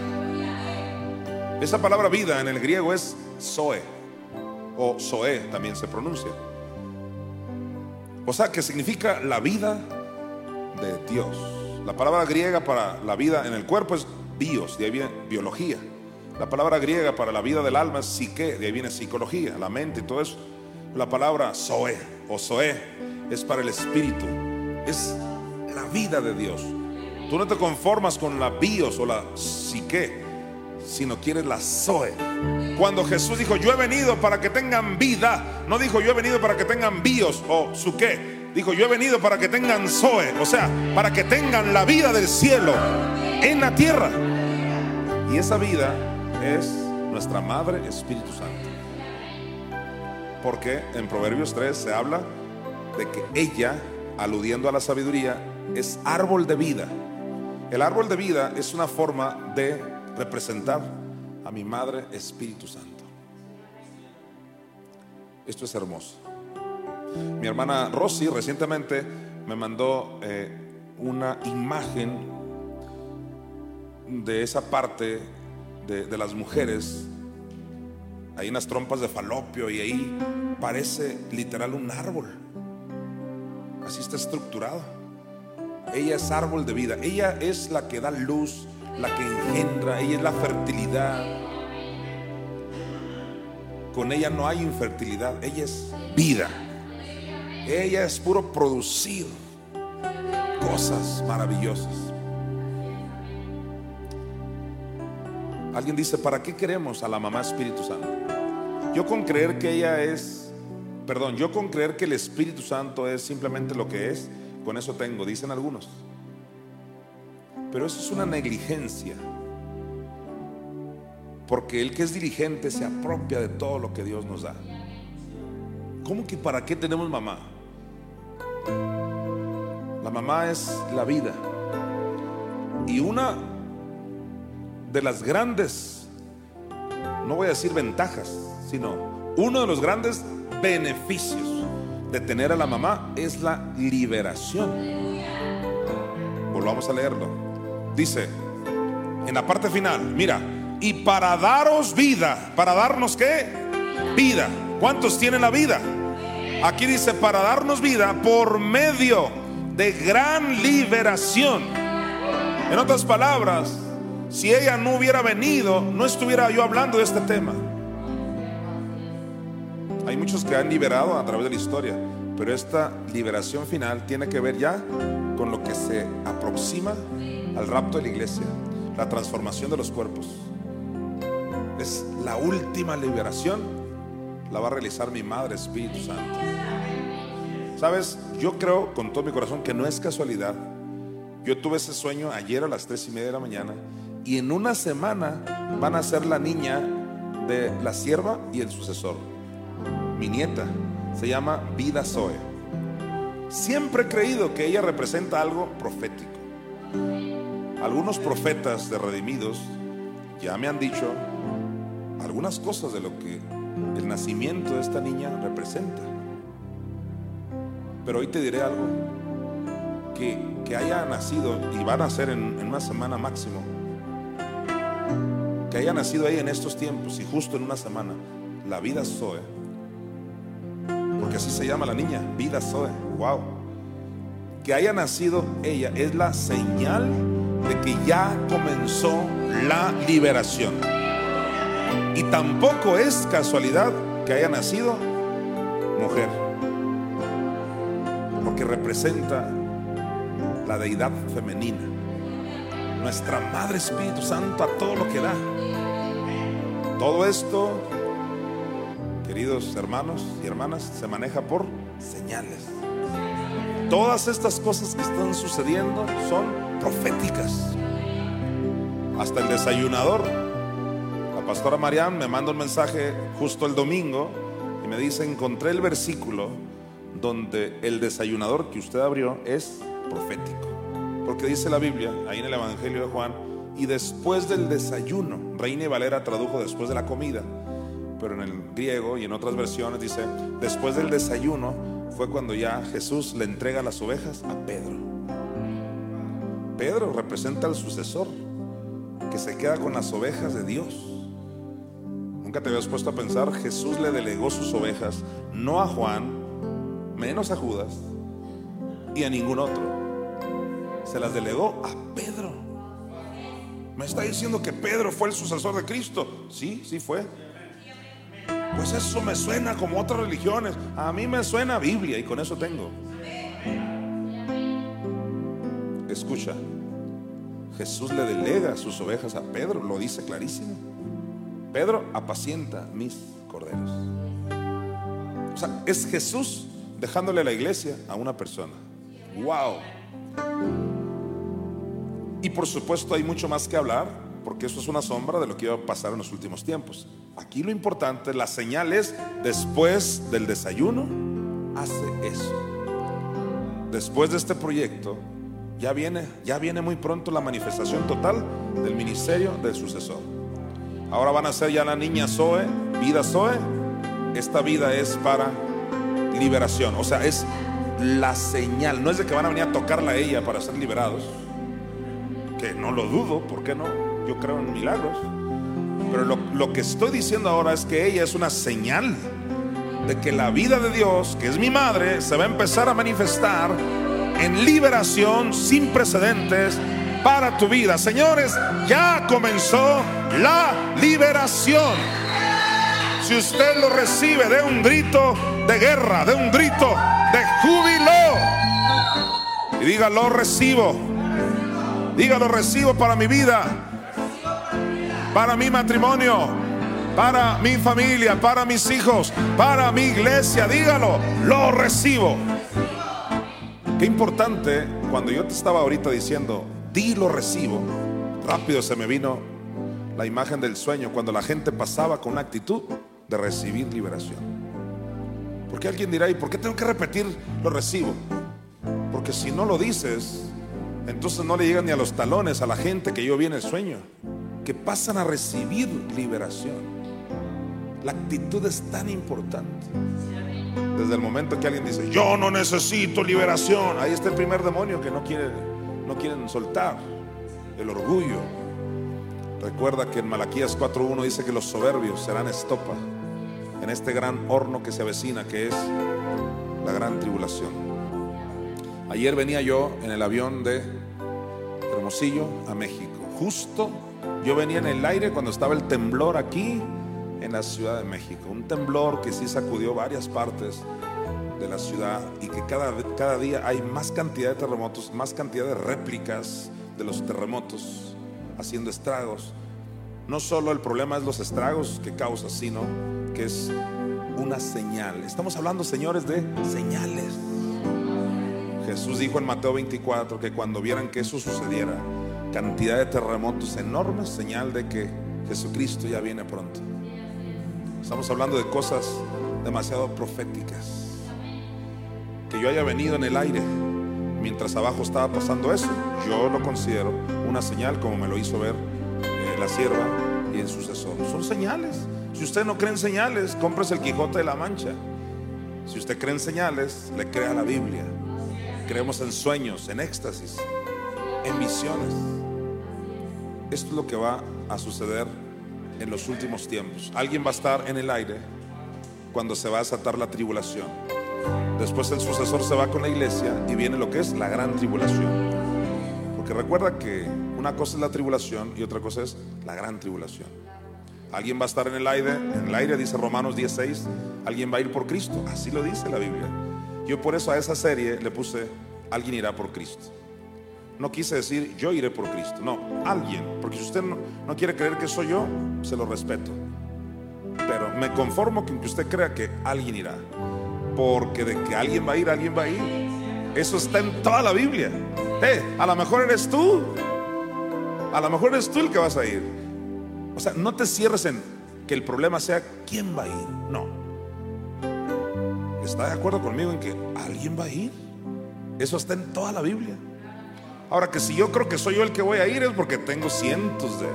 Speaker 1: Esa palabra vida en el griego es zoe o zoe también se pronuncia. O sea, que significa la vida de Dios. La palabra griega para la vida en el cuerpo es bios, de ahí viene biología. La palabra griega para la vida del alma es psique, de ahí viene psicología, la mente y todo eso. La palabra zoe o zoe es para el espíritu, es la vida de Dios. Tú no te conformas con la bios o la psique, sino quieres la zoe. Cuando Jesús dijo, yo he venido para que tengan vida, no dijo, yo he venido para que tengan bios o suque, dijo, yo he venido para que tengan zoe, o sea, para que tengan la vida del cielo en la tierra. Y esa vida es nuestra Madre Espíritu Santo. Porque en Proverbios 3 se habla de que ella, aludiendo a la sabiduría, es árbol de vida. El árbol de vida es una forma de representar a mi Madre Espíritu Santo. Esto es hermoso. Mi hermana Rosy recientemente me mandó eh, una imagen de esa parte de, las mujeres, hay unas trompas de falopio y ahí parece literal un árbol. Así está estructurado. Ella es árbol de vida. Ella es la que da luz, la que engendra. Ella es la fertilidad. Con ella no hay infertilidad. Ella es vida. Ella es puro producir cosas maravillosas. Alguien dice, ¿para qué queremos a la mamá Espíritu Santo? Yo con creer que ella es, perdón, yo con creer que el Espíritu Santo es simplemente lo que es, con eso tengo, dicen algunos. Pero eso es una negligencia. Porque el que es dirigente se apropia de todo lo que Dios nos da. ¿Cómo que para qué tenemos mamá? La mamá es la vida. Y una de las grandes, no voy a decir ventajas, sino uno de los grandes beneficios de tener a la mamá es la liberación. Volvamos a leerlo. Dice en la parte final, mira, y para daros vida, para darnos qué? Vida. ¿Cuántos tienen la vida? Aquí dice, para darnos vida por medio de gran liberación. En otras palabras, si ella no hubiera venido, no estuviera yo hablando de este tema. Hay muchos que han liberado a través de la historia, pero esta liberación final tiene que ver ya con lo que se aproxima al rapto de la iglesia, la transformación de los cuerpos. Es la última liberación, la va a realizar mi Madre Espíritu Santo. Sabes, yo creo con todo mi corazón que no es casualidad. Yo tuve ese sueño ayer a las tres y media de la mañana y en una semana van a ser la niña de la sierva y el sucesor. Mi nieta se llama Vida Zoe. Siempre he creído que ella representa algo profético. Algunos profetas de redimidos ya me han dicho algunas cosas de lo que el nacimiento de esta niña representa. Pero hoy te diré algo, que, que haya nacido y va a nacer en, una semana máximo, que haya nacido ahí en estos tiempos y justo en una semana, la vida Zoe, porque así se llama la niña, vida Zoe, wow. Que haya nacido ella es la señal de que ya comenzó la liberación. Y tampoco es casualidad que haya nacido mujer, porque representa la deidad femenina, nuestra Madre Espíritu Santo a todo lo que da. Todo esto, queridos hermanos y hermanas, se maneja por señales. Todas estas cosas que están sucediendo son proféticas. Hasta el desayunador pastora Marian me manda un mensaje justo el domingo y me dice, encontré el versículo donde el desayunador que usted abrió es profético. Porque dice la Biblia, ahí en el Evangelio de Juan, y después del desayuno, Reina y Valera tradujo después de la comida, pero en el griego y en otras versiones dice, después del desayuno fue cuando ya Jesús le entrega las ovejas a Pedro. Pedro representa al sucesor que se queda con las ovejas de Dios. Nunca te habías puesto a pensar, Jesús le delegó sus ovejas no a Juan, menos a Judas y a ningún otro. Se las delegó a Pedro. Me está diciendo que Pedro fue el sucesor de Cristo. Sí, sí fue. Pues eso me suena como otras religiones. A mí me suena Biblia y con eso tengo. Escucha, Jesús le delega sus ovejas a Pedro, lo dice clarísimo. Pedro, apacienta mis corderos. O sea, es Jesús dejándole la iglesia a una persona. Wow. Y por supuesto hay mucho más que hablar, porque eso es una sombra de lo que iba a pasar en los últimos tiempos. Aquí lo importante, la señal es después del desayuno, hace eso. Después de este proyecto, ya viene, ya viene muy pronto la manifestación total del ministerio del sucesor. Ahora van a ser ya la niña Zoe, vida Zoe. Esta vida es para liberación. O sea, es la señal. No es de que van a venir a tocarla a ella para ser liberados. Que no lo dudo, ¿por qué no? Yo creo en milagros. Pero lo, lo que estoy diciendo ahora es que ella es una señal de que la vida de Dios, que es mi madre, se va a empezar a manifestar en liberación sin precedentes para tu vida. Señores, ya comenzó la liberación. Si usted lo recibe, de un grito de guerra, de un grito de júbilo. Y diga, lo recibo. Diga, lo recibo para mi vida, para mi matrimonio, para mi familia, para mis hijos, para mi iglesia. Dígalo, lo recibo. Qué importante cuando yo te estaba ahorita diciendo, di lo recibo, rápido se me vino la imagen del sueño cuando la gente pasaba con una actitud de recibir liberación. Porque alguien dirá, ¿y por qué tengo que repetir lo recibo? Porque si no lo dices, entonces no le llegan ni a los talones a la gente que yo vi en el sueño, que pasan a recibir liberación. La actitud es tan importante. Desde el momento que alguien dice, yo no necesito liberación, ahí está el primer demonio que no, quiere, no quieren soltar, el orgullo. Recuerda que en Malaquías 4.1 dice que los soberbios serán estopa en este gran horno que se avecina, que es la gran tribulación. Ayer venía yo en el avión de Hermosillo a México. Justo yo venía en el aire cuando estaba el temblor aquí en la Ciudad de México. Un temblor que sí sacudió varias partes de la ciudad y que cada, cada día hay más cantidad de terremotos, más cantidad de réplicas de los terremotos haciendo estragos. No solo el problema es los estragos que causa, sino que es una señal. Estamos hablando, señores, de señales. Jesús dijo en Mateo 24 que cuando vieran que eso sucediera, cantidad de terremotos enormes, señal de que Jesucristo ya viene pronto. Estamos hablando de cosas demasiado proféticas. Que yo haya venido en el aire mientras abajo estaba pasando eso, yo lo considero una señal como me lo hizo ver eh, la sierva y el sucesor. Son señales. Si usted no cree en señales, compres el Quijote de la Mancha. Si usted cree en señales, le crea la Biblia. Creemos en sueños, en éxtasis, en visiones. Esto es lo que va a suceder en los últimos tiempos. Alguien va a estar en el aire cuando se va a desatar la tribulación. Después el sucesor se va con la iglesia y viene lo que es la gran tribulación. Porque recuerda que una cosa es la tribulación y otra cosa es la gran tribulación. Alguien va a estar en el aire, en el aire dice Romanos 16, alguien va a ir por Cristo, así lo dice la Biblia. Yo por eso a esa serie le puse alguien irá por Cristo. No quise decir yo iré por Cristo, no, alguien, porque si usted no, quiere creer que soy yo, se lo respeto. Pero me conformo con que usted crea que alguien irá, porque de que alguien va a ir, alguien va a ir. Eso está en toda la Biblia. Eh, a lo mejor eres tú, a lo mejor eres tú el que vas a ir. O sea, no te cierres en que el problema sea quién va a ir, no. ¿Está de acuerdo conmigo en que alguien va a ir? Eso está en toda la Biblia. Ahora que si yo creo que soy yo el que voy a ir es porque tengo cientos de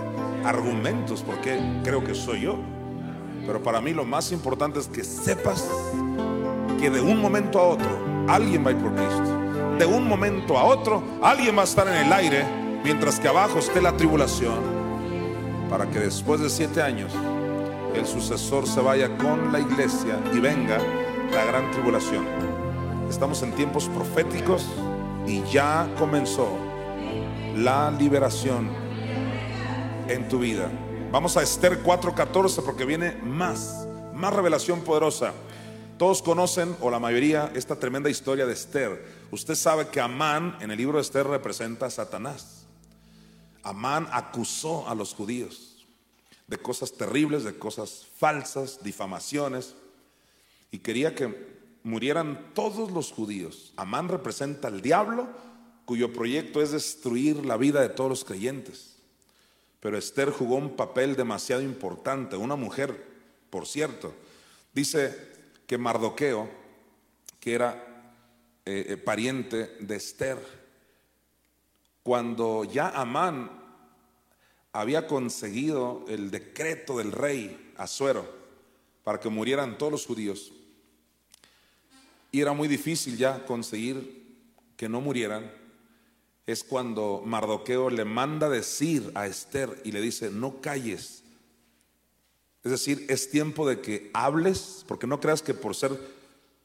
Speaker 1: argumentos porque creo que soy yo. Pero para mí lo más importante es que sepas que de un momento a otro alguien va a ir por Cristo. De un momento a otro alguien va a estar en el aire mientras que abajo esté la tribulación para que después de siete años el sucesor se vaya con la iglesia y venga la gran tribulación. Estamos en tiempos proféticos y ya comenzó la liberación en tu vida. Vamos a Esther 4:14 porque viene más, más revelación poderosa. Todos conocen, o la mayoría, esta tremenda historia de Esther. Usted sabe que Amán en el libro de Esther representa a Satanás. Amán acusó a los judíos de cosas terribles, de cosas falsas, difamaciones, y quería que murieran todos los judíos. Amán representa al diablo, cuyo proyecto es destruir la vida de todos los creyentes. Pero Esther jugó un papel demasiado importante, una mujer, por cierto. Dice que Mardoqueo, que era eh, eh, pariente de Esther, cuando ya Amán había conseguido el decreto del rey Azuero para que murieran todos los judíos, y era muy difícil ya conseguir que no murieran, es cuando Mardoqueo le manda decir a Esther y le dice, no calles. Es decir, es tiempo de que hables, porque no creas que por ser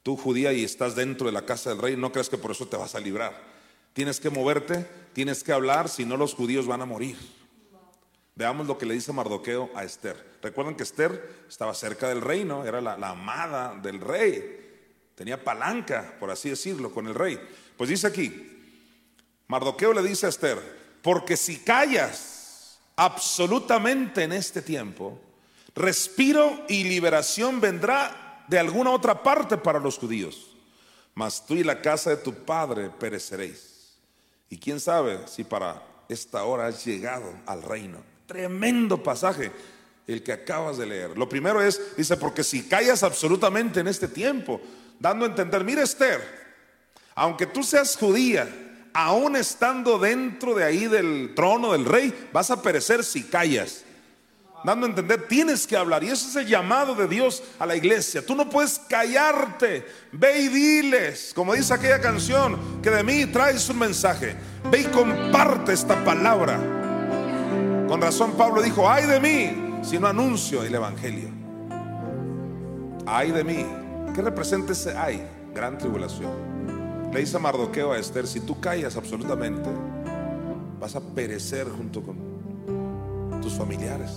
Speaker 1: tú judía y estás dentro de la casa del rey, no creas que por eso te vas a librar. Tienes que moverte, tienes que hablar, si no los judíos van a morir. Veamos lo que le dice Mardoqueo a Esther. Recuerden que Esther estaba cerca del reino, era la, la amada del rey. Tenía palanca, por así decirlo, con el rey. Pues dice aquí, Mardoqueo le dice a Esther, porque si callas absolutamente en este tiempo, respiro y liberación vendrá de alguna otra parte para los judíos. Mas tú y la casa de tu padre pereceréis. Y quién sabe si para esta hora has llegado al reino. Tremendo pasaje el que acabas de leer. Lo primero es, dice, porque si callas absolutamente en este tiempo, dando a entender, mire Esther, Aunque tú seas judía, aún estando dentro de ahí del trono del rey, vas a perecer si callas. Dando a entender, tienes que hablar. Y ese es el llamado de Dios a la iglesia. Tú no puedes callarte. Ve y diles, como dice aquella canción, que de mí traes un mensaje. Ve y comparte esta palabra. Con razón Pablo dijo, ay de mí si no anuncio el Evangelio. Ay de mí. ¿Qué representa ese ay? Gran tribulación. Le dice Mardoqueo a Esther, si tú callas absolutamente, vas a perecer junto con tus familiares.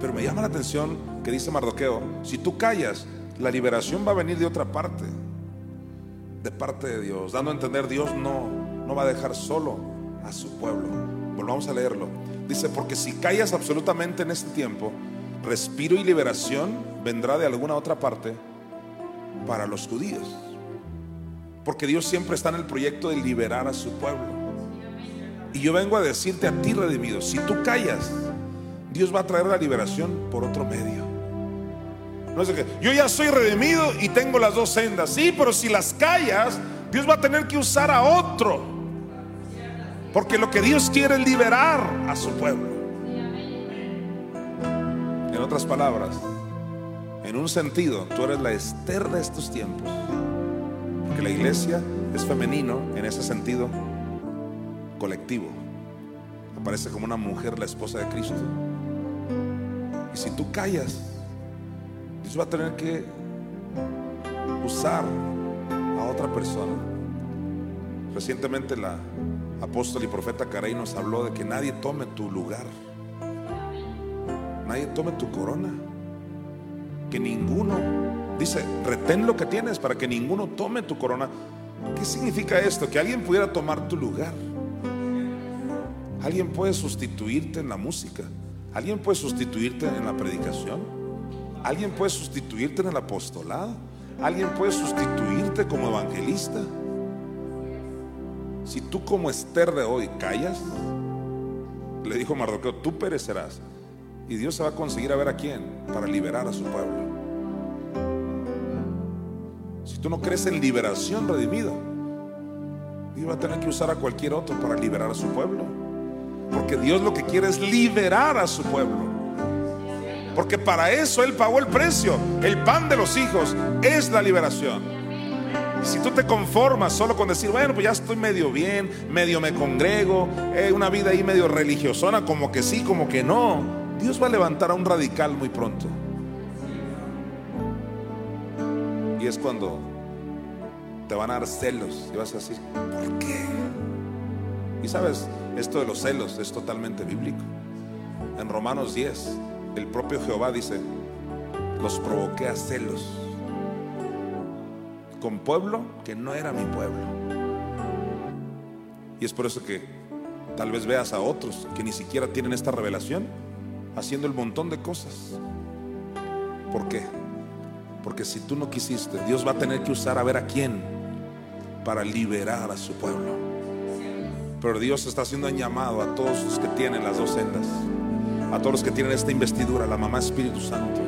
Speaker 1: Pero me llama la atención que dice Mardoqueo, si tú callas, la liberación va a venir de otra parte, de parte de Dios, dando a entender Dios no, no va a dejar solo a su pueblo. Volvamos a leerlo. Dice, porque si callas absolutamente en este tiempo, respiro y liberación vendrá de alguna otra parte para los judíos. Porque Dios siempre está en el proyecto de liberar a su pueblo. Y yo vengo a decirte a ti, redimido, si tú callas, Dios va a traer la liberación por otro medio. No sé qué. Yo ya soy redimido y tengo las dos sendas. Sí, pero si las callas, Dios va a tener que usar a otro. Porque lo que Dios quiere es liberar a su pueblo. En otras palabras, en un sentido, tú eres la Esther de estos tiempos. Porque la iglesia es femenino en ese sentido colectivo. Aparece como una mujer la esposa de Cristo. Y si tú callas, Dios va a tener que usar a otra persona. Recientemente la apóstol y profeta Caray nos habló de que nadie tome tu lugar. Nadie tome tu corona. Que ninguno, dice, retén lo que tienes para que ninguno tome tu corona. ¿Qué significa esto? Que alguien pudiera tomar tu lugar. Alguien puede sustituirte en la música. Alguien puede sustituirte en la predicación. Alguien puede sustituirte en el apostolado. Alguien puede sustituirte como evangelista. Si tú como Esther de hoy callas, le dijo Mardoqueo, tú perecerás. Y Dios se va a conseguir a ver a quién para liberar a su pueblo. Si tú no crees en liberación redimido, Dios va a tener que usar a cualquier otro para liberar a su pueblo. Porque Dios lo que quiere es liberar a su pueblo. Porque para eso Él pagó el precio. El pan de los hijos es la liberación. Si tú te conformas solo con decir, bueno, pues ya estoy medio bien, medio me congrego, eh, una vida ahí medio religiosona, como que sí, como que no, Dios va a levantar a un radical muy pronto. Y es cuando te van a dar celos y vas a decir, ¿por qué? Y sabes, esto de los celos es totalmente bíblico. En Romanos 10, el propio Jehová dice, los provoqué a celos con pueblo que no era mi pueblo. Y es por eso que tal vez veas a otros que ni siquiera tienen esta revelación haciendo el montón de cosas. ¿Por qué? Porque si tú no quisiste, Dios va a tener que usar a ver a quién para liberar a su pueblo. Pero Dios está haciendo un llamado a todos los que tienen las dos sendas, a todos los que tienen esta investidura, la mamá Espíritu Santo.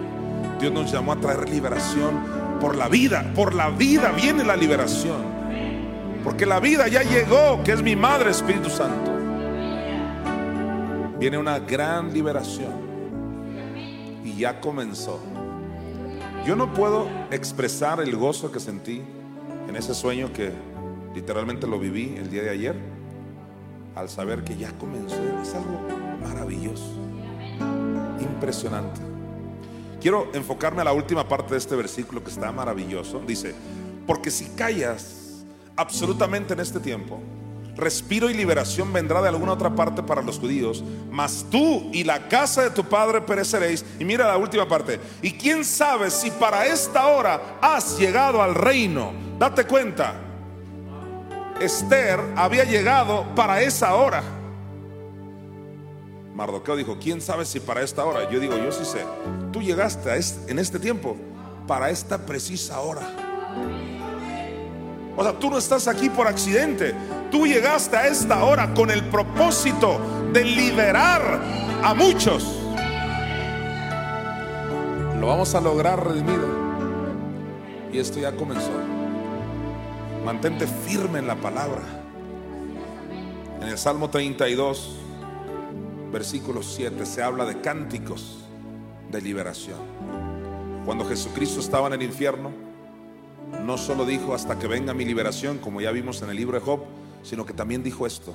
Speaker 1: Dios nos llamó a traer liberación por la vida, por la vida viene la liberación. Porque la vida ya llegó, que es mi Madre Espíritu Santo. Viene una gran liberación. Y ya comenzó. Yo no puedo expresar el gozo que sentí en ese sueño que literalmente lo viví el día de ayer. Al saber que ya comenzó. Es algo maravilloso. Impresionante. Quiero enfocarme a la última parte de este versículo que está maravilloso. Dice, porque si callas absolutamente en este tiempo, respiro y liberación vendrá de alguna otra parte para los judíos, mas tú y la casa de tu padre pereceréis. Y mira la última parte. Y quién sabe si para esta hora has llegado al reino. Date cuenta, Esther había llegado para esa hora. Mardoqueo dijo, ¿quién sabe si para esta hora? Yo digo, yo sí sé. Tú llegaste en este tiempo para esta precisa hora. O sea, tú no estás aquí por accidente. Tú llegaste a esta hora con el propósito de liberar a muchos. Lo vamos a lograr redimido. Y esto ya comenzó. Mantente firme en la palabra. En el Salmo 32, versículo 7, se habla de cánticos de liberación. Cuando Jesucristo estaba en el infierno, no solo dijo hasta que venga mi liberación, como ya vimos en el libro de Job, sino que también dijo esto.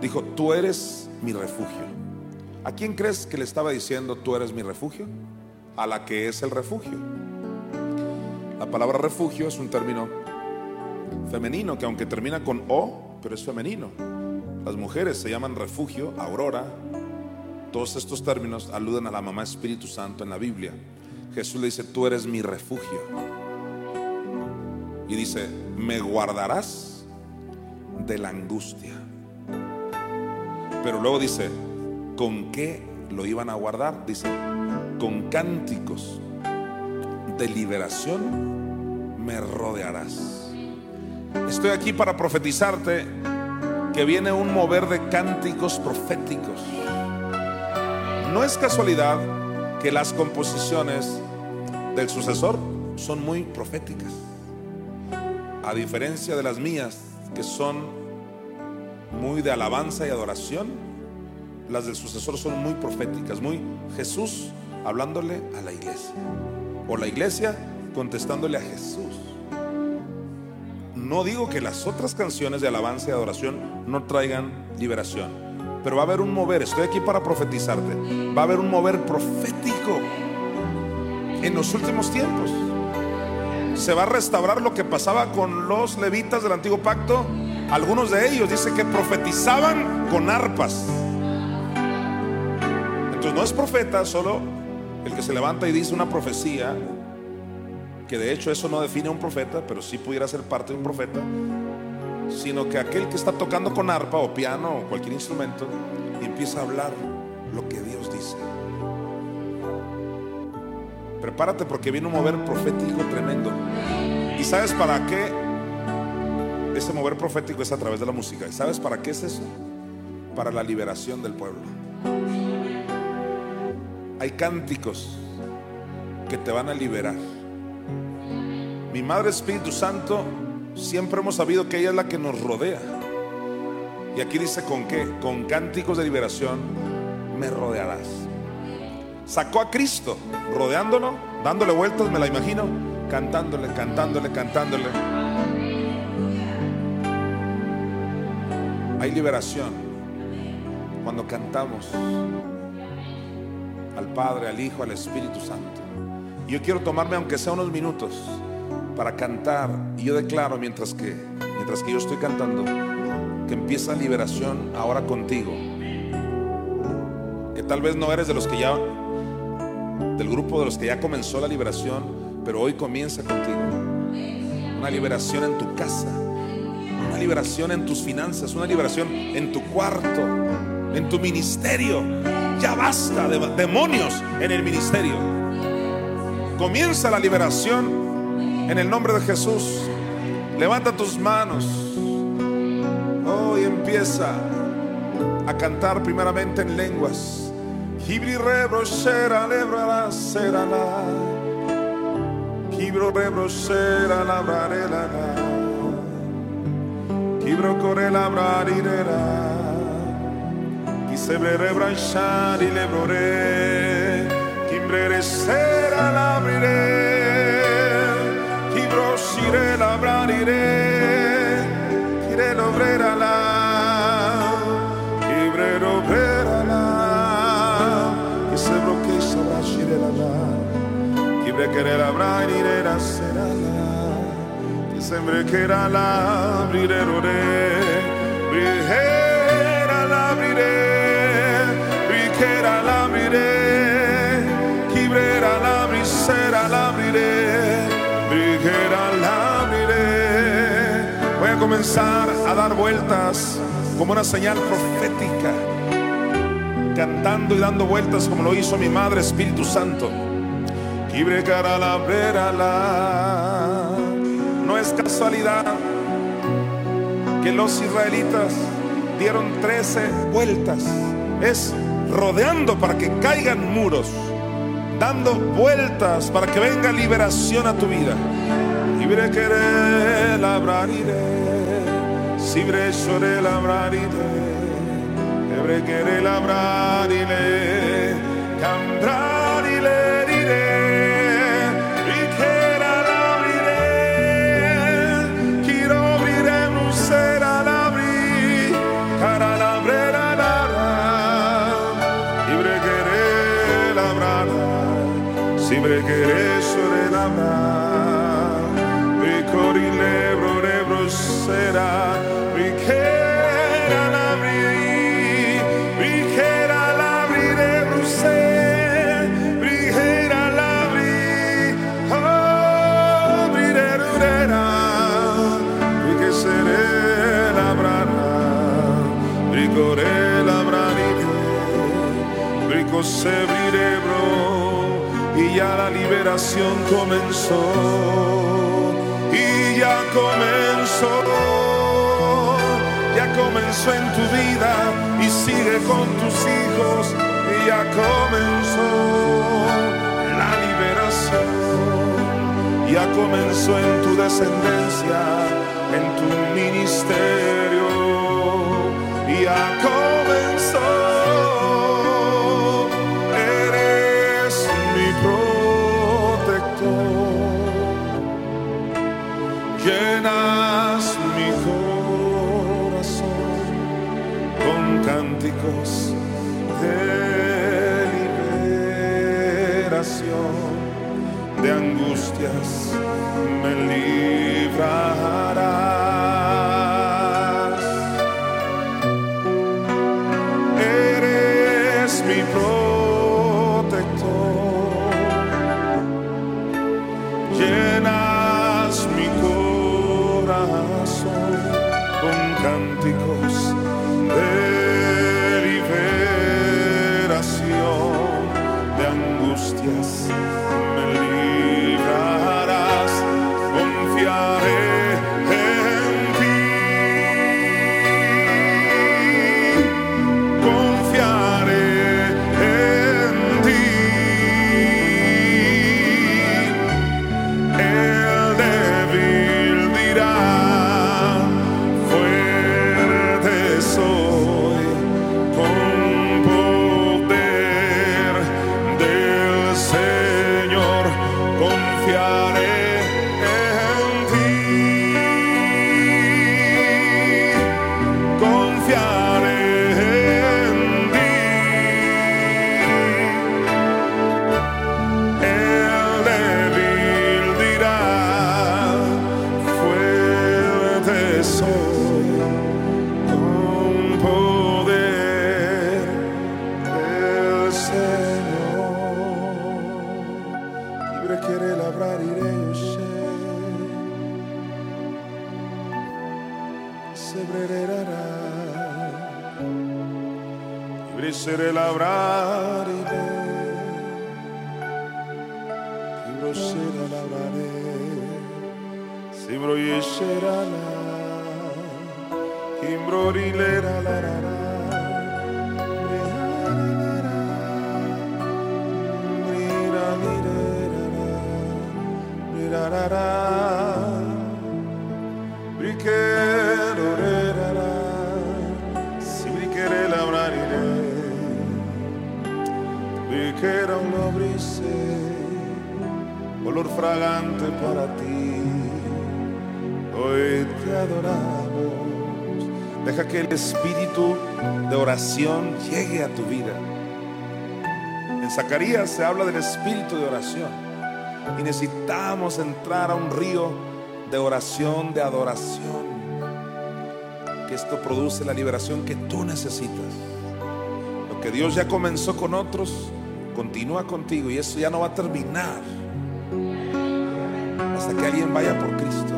Speaker 1: Dijo, tú eres mi refugio. ¿A quién crees que le estaba diciendo, tú eres mi refugio? A la que es el refugio. La palabra refugio es un término femenino que aunque termina con O, pero es femenino. Las mujeres se llaman refugio, aurora. Todos estos términos aluden a la mamá Espíritu Santo en la Biblia. Jesús le dice, tú eres mi refugio. Y dice, me guardarás de la angustia. Pero luego dice, ¿con qué lo iban a guardar? Dice, con cánticos de liberación me rodearás. Estoy aquí para profetizarte que viene un mover de cánticos proféticos. No es casualidad que las composiciones del sucesor son muy proféticas. A diferencia de las mías, que son muy de alabanza y adoración, las del sucesor son muy proféticas, muy Jesús hablándole a la iglesia. O la iglesia contestándole a Jesús. No digo que las otras canciones de alabanza y adoración no traigan liberación, pero va a haber un mover, estoy aquí para profetizarte, va a haber un mover profético en los últimos tiempos. Se va a restaurar lo que pasaba con los levitas del antiguo pacto. Algunos de ellos dice que profetizaban con arpas. Entonces no es profeta solo el que se levanta y dice una profecía que de hecho eso no define a un profeta, pero sí pudiera ser parte de un profeta, sino que aquel que está tocando con arpa o piano o cualquier instrumento empieza a hablar lo que Prepárate porque viene un mover profético tremendo. ¿Y sabes para qué ese mover profético es a través de la música? ¿Y sabes para qué es eso? Para la liberación del pueblo. Hay cánticos que te van a liberar. Mi Madre Espíritu Santo, siempre hemos sabido que ella es la que nos rodea. Y aquí dice con qué, con cánticos de liberación me rodearás. Sacó a Cristo rodeándolo, dándole vueltas, me la imagino, cantándole, cantándole, cantándole. Hay liberación cuando cantamos al Padre, al Hijo, al Espíritu Santo. Y yo quiero tomarme, aunque sea unos minutos, para cantar. Y yo declaro mientras que, mientras que yo estoy cantando, que empieza liberación ahora contigo. Que tal vez no eres de los que ya, del grupo de los que ya comenzó la liberación, pero hoy comienza contigo. Una liberación en tu casa, una liberación en tus finanzas, una liberación en tu cuarto, en tu ministerio. Ya basta de demonios en el ministerio. Comienza la liberación en el nombre de Jesús, levanta tus manos. Hoy empieza a cantar primeramente en lenguas. Hibri rebro será lebra será la. Hibro rebro será la brarela. Hibro core la brarirera. Quise rebra shari lebrore. Kimbrere será la brirera iré labrar iré iré lobrar la querer la Voy a comenzar a dar vueltas como una señal profética, cantando y dando vueltas como lo hizo mi Madre Espíritu Santo. No es casualidad que los israelitas dieron 13 vueltas. Es rodeando para que caigan muros dando vueltas para que venga liberación a tu vida. Libre querer labranire, sibre sore labranire, libre querer labranire, cambrarile se bro, y ya la liberación comenzó, y ya comenzó, ya comenzó en tu vida y sigue con tus hijos, y ya comenzó la liberación, ya comenzó en tu descendencia, en tu ministerio, y ya comenzó. Simbro yesera la, Kimbro rilera la la la, la, Brira la la, Briquero rera la, Si briquere labrar iré, Briquera un brise olor fragante para ti. Te adoramos. Deja que el espíritu de oración llegue a tu vida. En Zacarías se habla del espíritu de oración y necesitamos entrar a un río de oración, de adoración. Que esto produce la liberación que tú necesitas. Lo que Dios ya comenzó con otros, continúa contigo y eso ya no va a terminar hasta que alguien vaya por Cristo.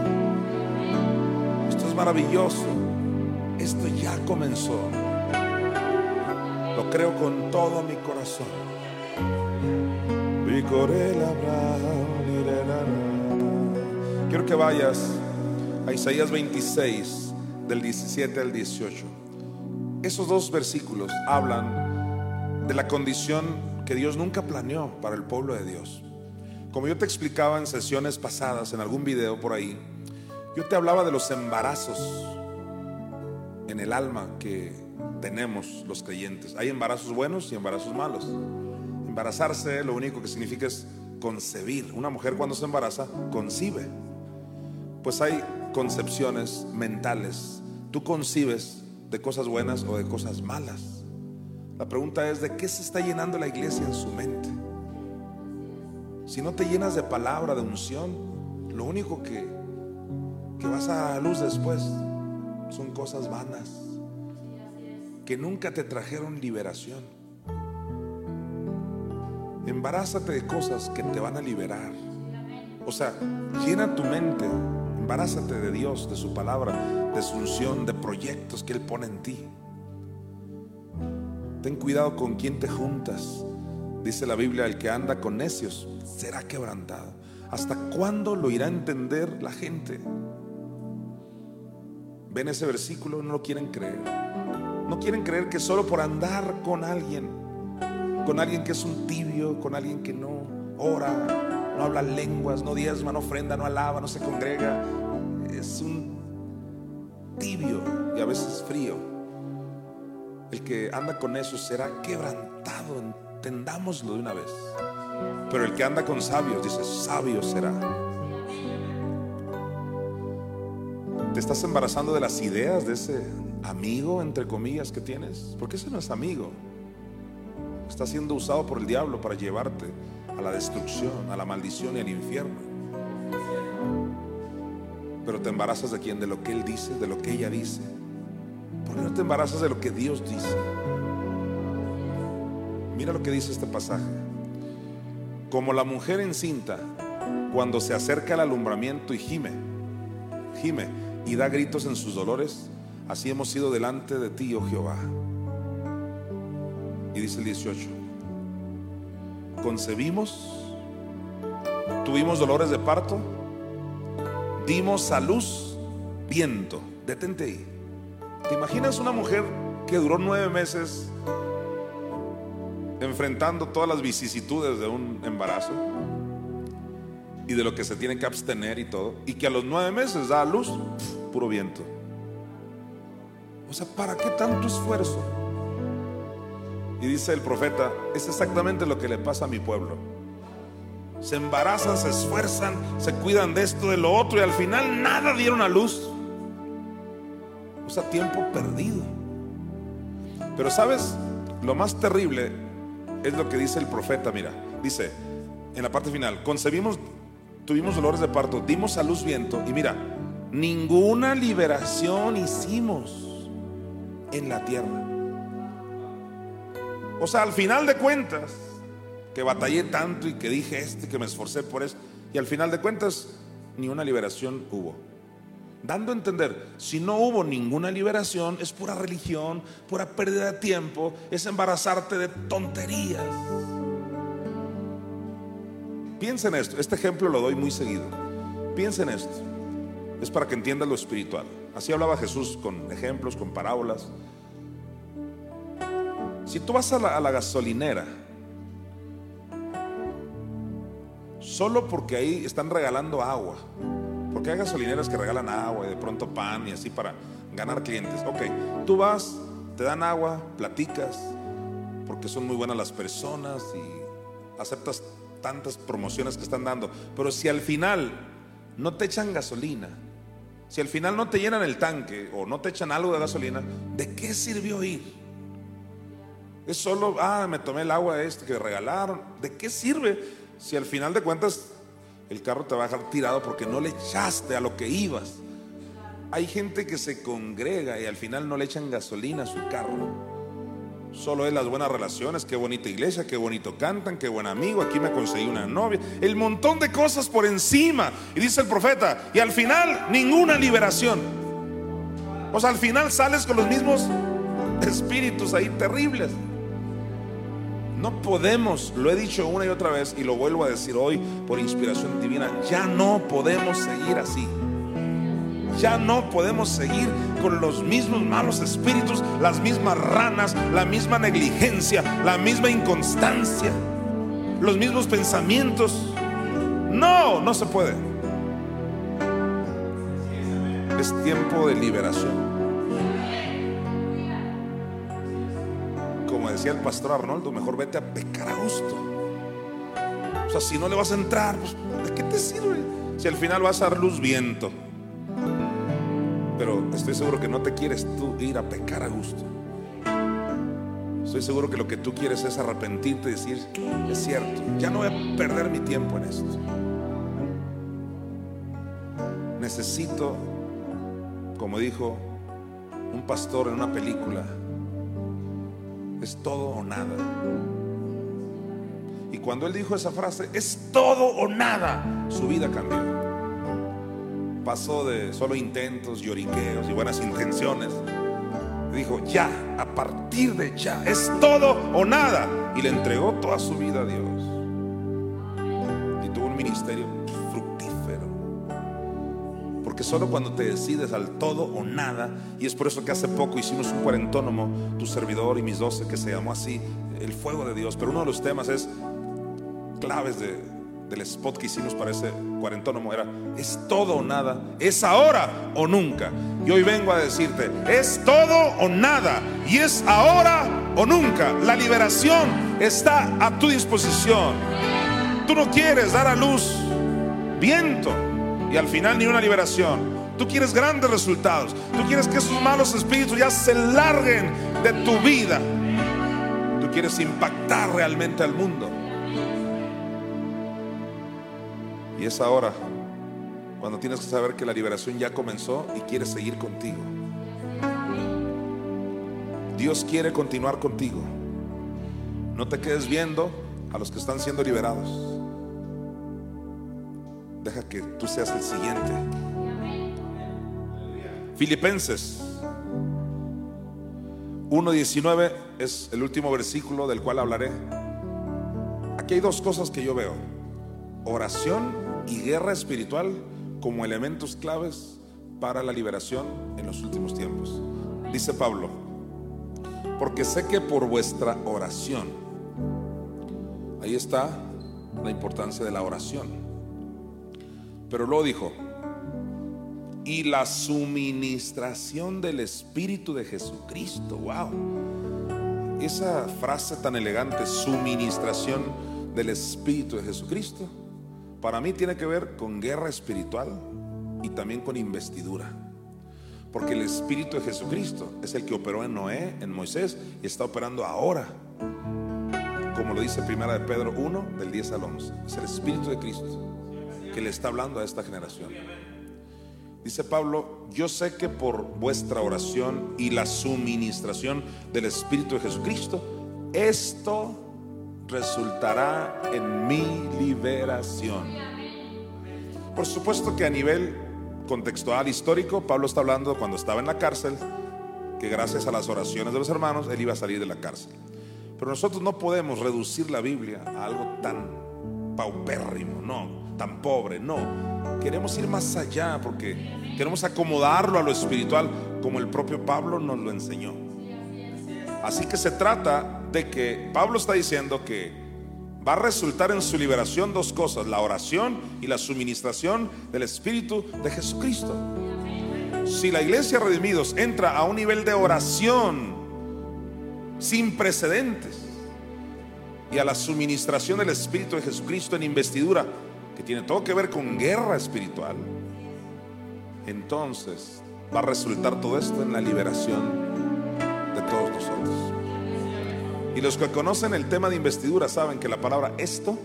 Speaker 1: Maravilloso. Esto ya comenzó. Lo creo con todo mi corazón. Quiero que vayas a Isaías 26, del 17 al 18. Esos dos versículos hablan de la condición que Dios nunca planeó para el pueblo de Dios. Como yo te explicaba en sesiones pasadas, en algún video por ahí, yo te hablaba de los embarazos en el alma que tenemos los creyentes. Hay embarazos buenos y embarazos malos. Embarazarse lo único que significa es concebir. Una mujer cuando se embaraza concibe. Pues hay concepciones mentales. Tú concibes de cosas buenas o de cosas malas. La pregunta es, ¿de qué se está llenando la iglesia en su mente? Si no te llenas de palabra, de unción, lo único que, que vas a luz después son cosas vanas que nunca te trajeron liberación. Embarázate de cosas que te van a liberar. O sea, llena tu mente, embarázate de Dios, de su palabra, de su unción, de proyectos que Él pone en ti. Ten cuidado con quién te juntas. Dice la Biblia, el que anda con necios será quebrantado. ¿Hasta cuándo lo irá a entender la gente? Ven ese versículo, no lo quieren creer. No quieren creer que solo por andar con alguien, con alguien que es un tibio, con alguien que no ora, no habla lenguas, no diezma, no ofrenda, no alaba, no se congrega, es un tibio y a veces frío. El que anda con eso será quebrantado, entendámoslo de una vez. Pero el que anda con sabios, dice, sabio será. ¿Te estás embarazando de las ideas de ese amigo, entre comillas, que tienes? Porque ese no es amigo. Está siendo usado por el diablo para llevarte a la destrucción, a la maldición y al infierno. Pero te embarazas de quién? De lo que él dice, de lo que ella dice. ¿Por qué no te embarazas de lo que Dios dice? Mira lo que dice este pasaje. Como la mujer encinta, cuando se acerca al alumbramiento y gime, gime y da gritos en sus dolores, así hemos sido delante de ti, oh Jehová. Y dice el 18, concebimos, tuvimos dolores de parto, dimos a luz viento. Detente ahí. ¿Te imaginas una mujer que duró nueve meses enfrentando todas las vicisitudes de un embarazo y de lo que se tiene que abstener y todo, y que a los nueve meses da a luz puro viento? O sea, ¿para qué tanto esfuerzo? Y dice el profeta, es exactamente lo que le pasa a mi pueblo. Se embarazan, se esfuerzan, se cuidan de esto, de lo otro, y al final nada dieron a luz. O sea, tiempo perdido. Pero sabes, lo más terrible es lo que dice el profeta, mira, dice en la parte final, concebimos, tuvimos dolores de parto, dimos a luz viento, y mira, ninguna liberación hicimos en la tierra. O sea, al final de cuentas, que batallé tanto y que dije esto y que me esforcé por eso, y al final de cuentas, ni una liberación hubo. Dando a entender, si no hubo ninguna liberación, es pura religión, pura pérdida de tiempo, es embarazarte de tonterías. Piensa en esto, este ejemplo lo doy muy seguido. Piensa en esto, es para que entiendas lo espiritual. Así hablaba Jesús con ejemplos, con parábolas. Si tú vas a la, gasolinera, solo porque ahí están regalando agua, porque hay gasolineras que regalan agua y de pronto pan y así para ganar clientes. Ok, tú vas, te dan agua, platicas, porque son muy buenas las personas y aceptas tantas promociones que están dando. Pero si al final no te echan gasolina, si al final no te llenan el tanque o no te echan algo de gasolina, ¿de qué sirvió ir? Es solo, ah, me tomé el agua este que regalaron. ¿De qué sirve si al final de cuentas el carro te va a dejar tirado porque no le echaste a lo que ibas? Hay gente que se congrega y al final no le echan gasolina a su carro. Solo es las buenas relaciones, qué bonita iglesia, qué bonito cantan, qué buen amigo, aquí me conseguí una novia, el montón de cosas por encima. Y dice el profeta, y al final ninguna liberación. O sea, al final sales con los mismos espíritus ahí terribles. No podemos, lo he dicho una y otra vez y lo vuelvo a decir hoy por inspiración divina, ya no podemos seguir así. Ya no podemos seguir con los mismos malos espíritus, las mismas ranas, la misma negligencia, la misma inconstancia, los mismos pensamientos. No, no se puede. Es tiempo de liberación. Como decía el pastor Arnoldo, mejor vete a pecar a gusto. O sea, si no le vas a entrar, pues, ¿de qué te sirve? Si al final vas a dar luz viento. Pero estoy seguro que no te quieres tú ir a pecar a gusto. Estoy seguro que lo que tú quieres es arrepentirte y decir, es cierto, ya no voy a perder mi tiempo en esto. Necesito, como dijo un pastor en una película, es todo o nada. Y cuando él dijo esa frase, es todo o nada, su vida cambió. Pasó de solo intentos, lloriqueos y buenas intenciones dijo, ya, a partir de ya, es todo o nada. Y le entregó toda su vida a Dios. Y tuvo un ministerio fructífero. Porque solo cuando te decides al todo o nada, y es por eso que hace poco hicimos un cuarentónomo, tu servidor y mis doce, que se llamó así, el fuego de Dios. Pero uno de los temas es claves de, del spot que hicimos para ese cuarentónomo era, es todo o nada, es ahora o nunca. Y hoy vengo a decirte, es todo o nada, y es ahora o nunca. La liberación está a tu disposición. Tú no quieres dar a luz viento y al final ni una liberación. Tú quieres grandes resultados. Tú quieres que esos malos espíritus ya se larguen de tu vida. Tú quieres impactar realmente al mundo. Y es ahora cuando tienes que saber que la liberación ya comenzó y quiere seguir contigo. Dios quiere continuar contigo. No te quedes viendo a los que están siendo liberados. Deja que tú seas el siguiente. Filipenses 1.19 es el último versículo del cual hablaré. Aquí hay dos cosas que yo veo. Oración y guerra espiritual como elementos claves para la liberación en los últimos tiempos. Dice Pablo, porque sé que por vuestra oración, ahí está la importancia de la oración. Pero luego dijo, y la suministración del Espíritu de Jesucristo, wow. Esa frase tan elegante, suministración del Espíritu de Jesucristo, para mí tiene que ver con guerra espiritual y también con investidura. Porque el Espíritu de Jesucristo es el que operó en Noé, en Moisés, y está operando ahora. Como lo dice Primera de Pedro 1, del 10 al 11. Es el Espíritu de Cristo que le está hablando a esta generación. Dice Pablo, yo sé que por vuestra oración y la suministración del Espíritu de Jesucristo, esto resultará en mi liberación. Por supuesto que a nivel contextual histórico, Pablo está hablando cuando estaba en la cárcel, que gracias a las oraciones de los hermanos, él iba a salir de la cárcel. Pero nosotros no podemos reducir la Biblia a algo tan paupérrimo, no, tan pobre, no. Queremos ir más allá porque queremos acomodarlo a lo espiritual como el propio Pablo nos lo enseñó. Así que se trata de que Pablo está diciendo que va a resultar en su liberación dos cosas, la oración y la suministración del Espíritu de Jesucristo. Si la iglesia redimidos entra a un nivel de oración sin precedentes y a la suministración del Espíritu de Jesucristo en investidura, que tiene todo que ver con guerra espiritual, entonces va a resultar todo esto en la liberación. Y los que conocen el tema de investidura saben que la palabra esto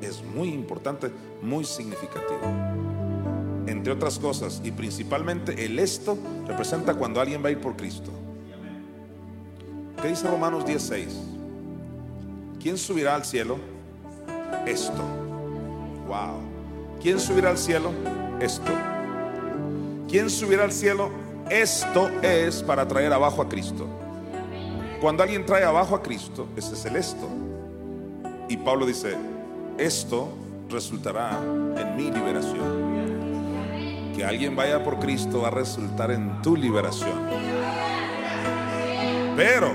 Speaker 1: es muy importante, muy significativo. Entre otras cosas, y principalmente el esto representa cuando alguien va a ir por Cristo. ¿Qué dice Romanos 16? ¿Quién subirá al cielo? Esto. Wow. ¿Quién subirá al cielo? Esto. ¿Quién subirá al cielo? Esto es para traer abajo a Cristo. Cuando alguien trae abajo a Cristo, ese es el esto. Y Pablo dice, esto resultará en mi liberación. Que alguien vaya por Cristo va a resultar en tu liberación. Pero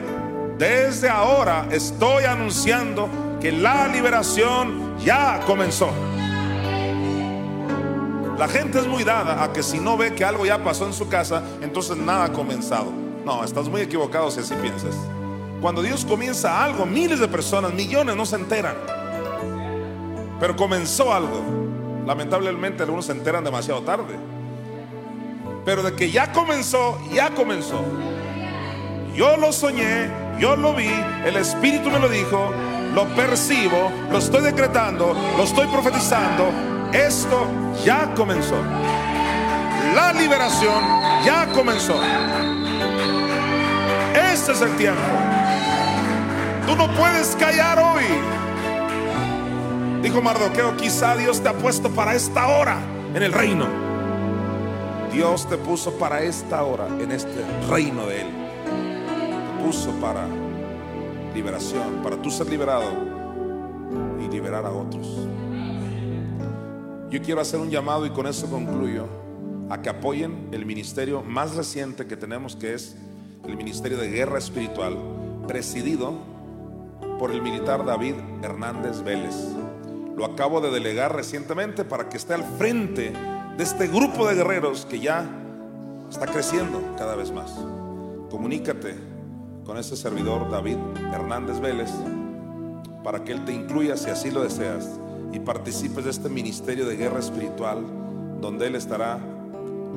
Speaker 1: desde ahora estoy anunciando que la liberación ya comenzó. La gente es muy dada a que si no ve que algo ya pasó en su casa, entonces nada ha comenzado. No, estás muy equivocado si así piensas. Cuando Dios comienza algo, miles de personas, millones no se enteran. Pero comenzó algo. Lamentablemente algunos se enteran demasiado tarde. Pero de que ya comenzó, ya comenzó. Yo lo soñé, yo lo vi, el Espíritu me lo dijo, lo percibo, lo estoy decretando, lo estoy profetizando. Esto ya comenzó. La liberación ya comenzó. Este es el tiempo. Tú no puedes callar hoy. Dijo Mardoqueo, quizá Dios te ha puesto para esta hora en el reino. Dios te puso para esta hora en este reino de Él. Te puso para liberación, para tú ser liberado y liberar a otros. Yo quiero hacer un llamado y con eso concluyo a que apoyen el ministerio más reciente que tenemos, que es el Ministerio de Guerra Espiritual, presidido por el militar David Hernández Vélez. Lo acabo de delegar recientemente para que esté al frente de este grupo de guerreros que ya está creciendo cada vez más. Comunícate con este servidor David Hernández Vélez para que él te incluya si así lo deseas y participes de este ministerio de guerra espiritual donde él estará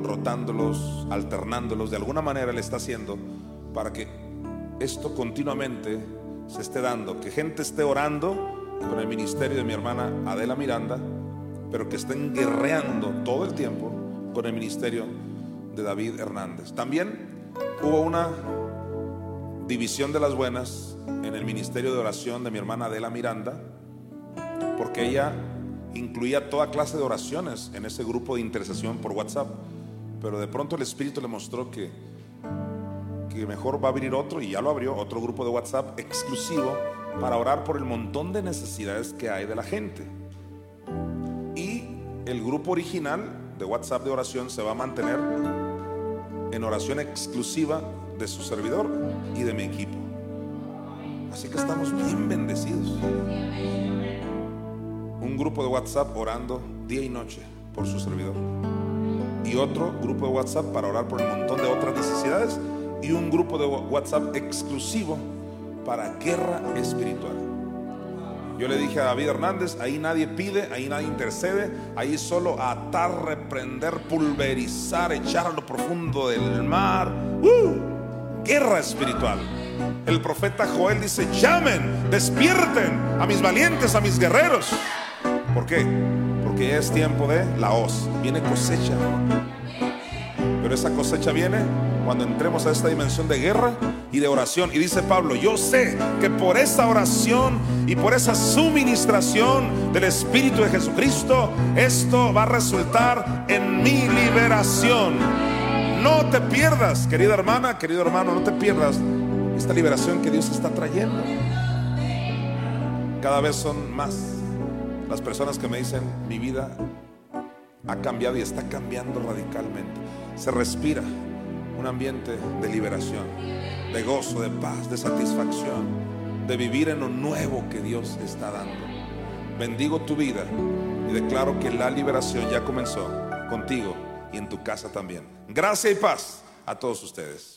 Speaker 1: rotándolos, alternándolos, de alguna manera le está haciendo para que esto continuamente se esté dando, que gente esté orando con el ministerio de mi hermana Adela Miranda, pero que estén guerreando todo el tiempo con el ministerio de David Hernández. También hubo una división de las buenas en el ministerio de oración de mi hermana Adela Miranda, porque ella incluía toda clase de oraciones en ese grupo de intercesión por WhatsApp. Pero de pronto el Espíritu le mostró que, que mejor va a abrir otro, y ya lo abrió, otro grupo de WhatsApp exclusivo para orar por el montón de necesidades que hay de la gente. Y el grupo original de WhatsApp de oración se va a mantener en oración exclusiva de su servidor y de mi equipo. Así que estamos bien bendecidos. Un grupo de WhatsApp orando día y noche por su servidor y otro grupo de WhatsApp para orar por un montón de otras necesidades y un grupo de WhatsApp exclusivo para guerra espiritual. Yo le dije a David Hernández, ahí nadie pide, ahí nadie intercede, ahí solo atar, reprender, pulverizar, echar a lo profundo del mar. ¡Uh! Guerra espiritual. El profeta Joel dice, llamen, despierten a mis valientes, a mis guerreros. ¿Por qué? Porque es tiempo de la hoz, viene cosecha. Pero esa cosecha viene cuando entremos a esta dimensión de guerra y de oración. Y dice Pablo, yo sé que por esa oración y por esa suministración del Espíritu de Jesucristo, esto va a resultar en mi liberación. No te pierdas, querida hermana, querido hermano, no te pierdas esta liberación que Dios está trayendo. Cada vez son más las personas que me dicen, mi vida ha cambiado y está cambiando radicalmente. Se respira un ambiente de liberación, de gozo, de paz, de satisfacción, de vivir en lo nuevo que Dios está dando. Bendigo tu vida y declaro que la liberación ya comenzó contigo y en tu casa también. Gracia y paz a todos ustedes.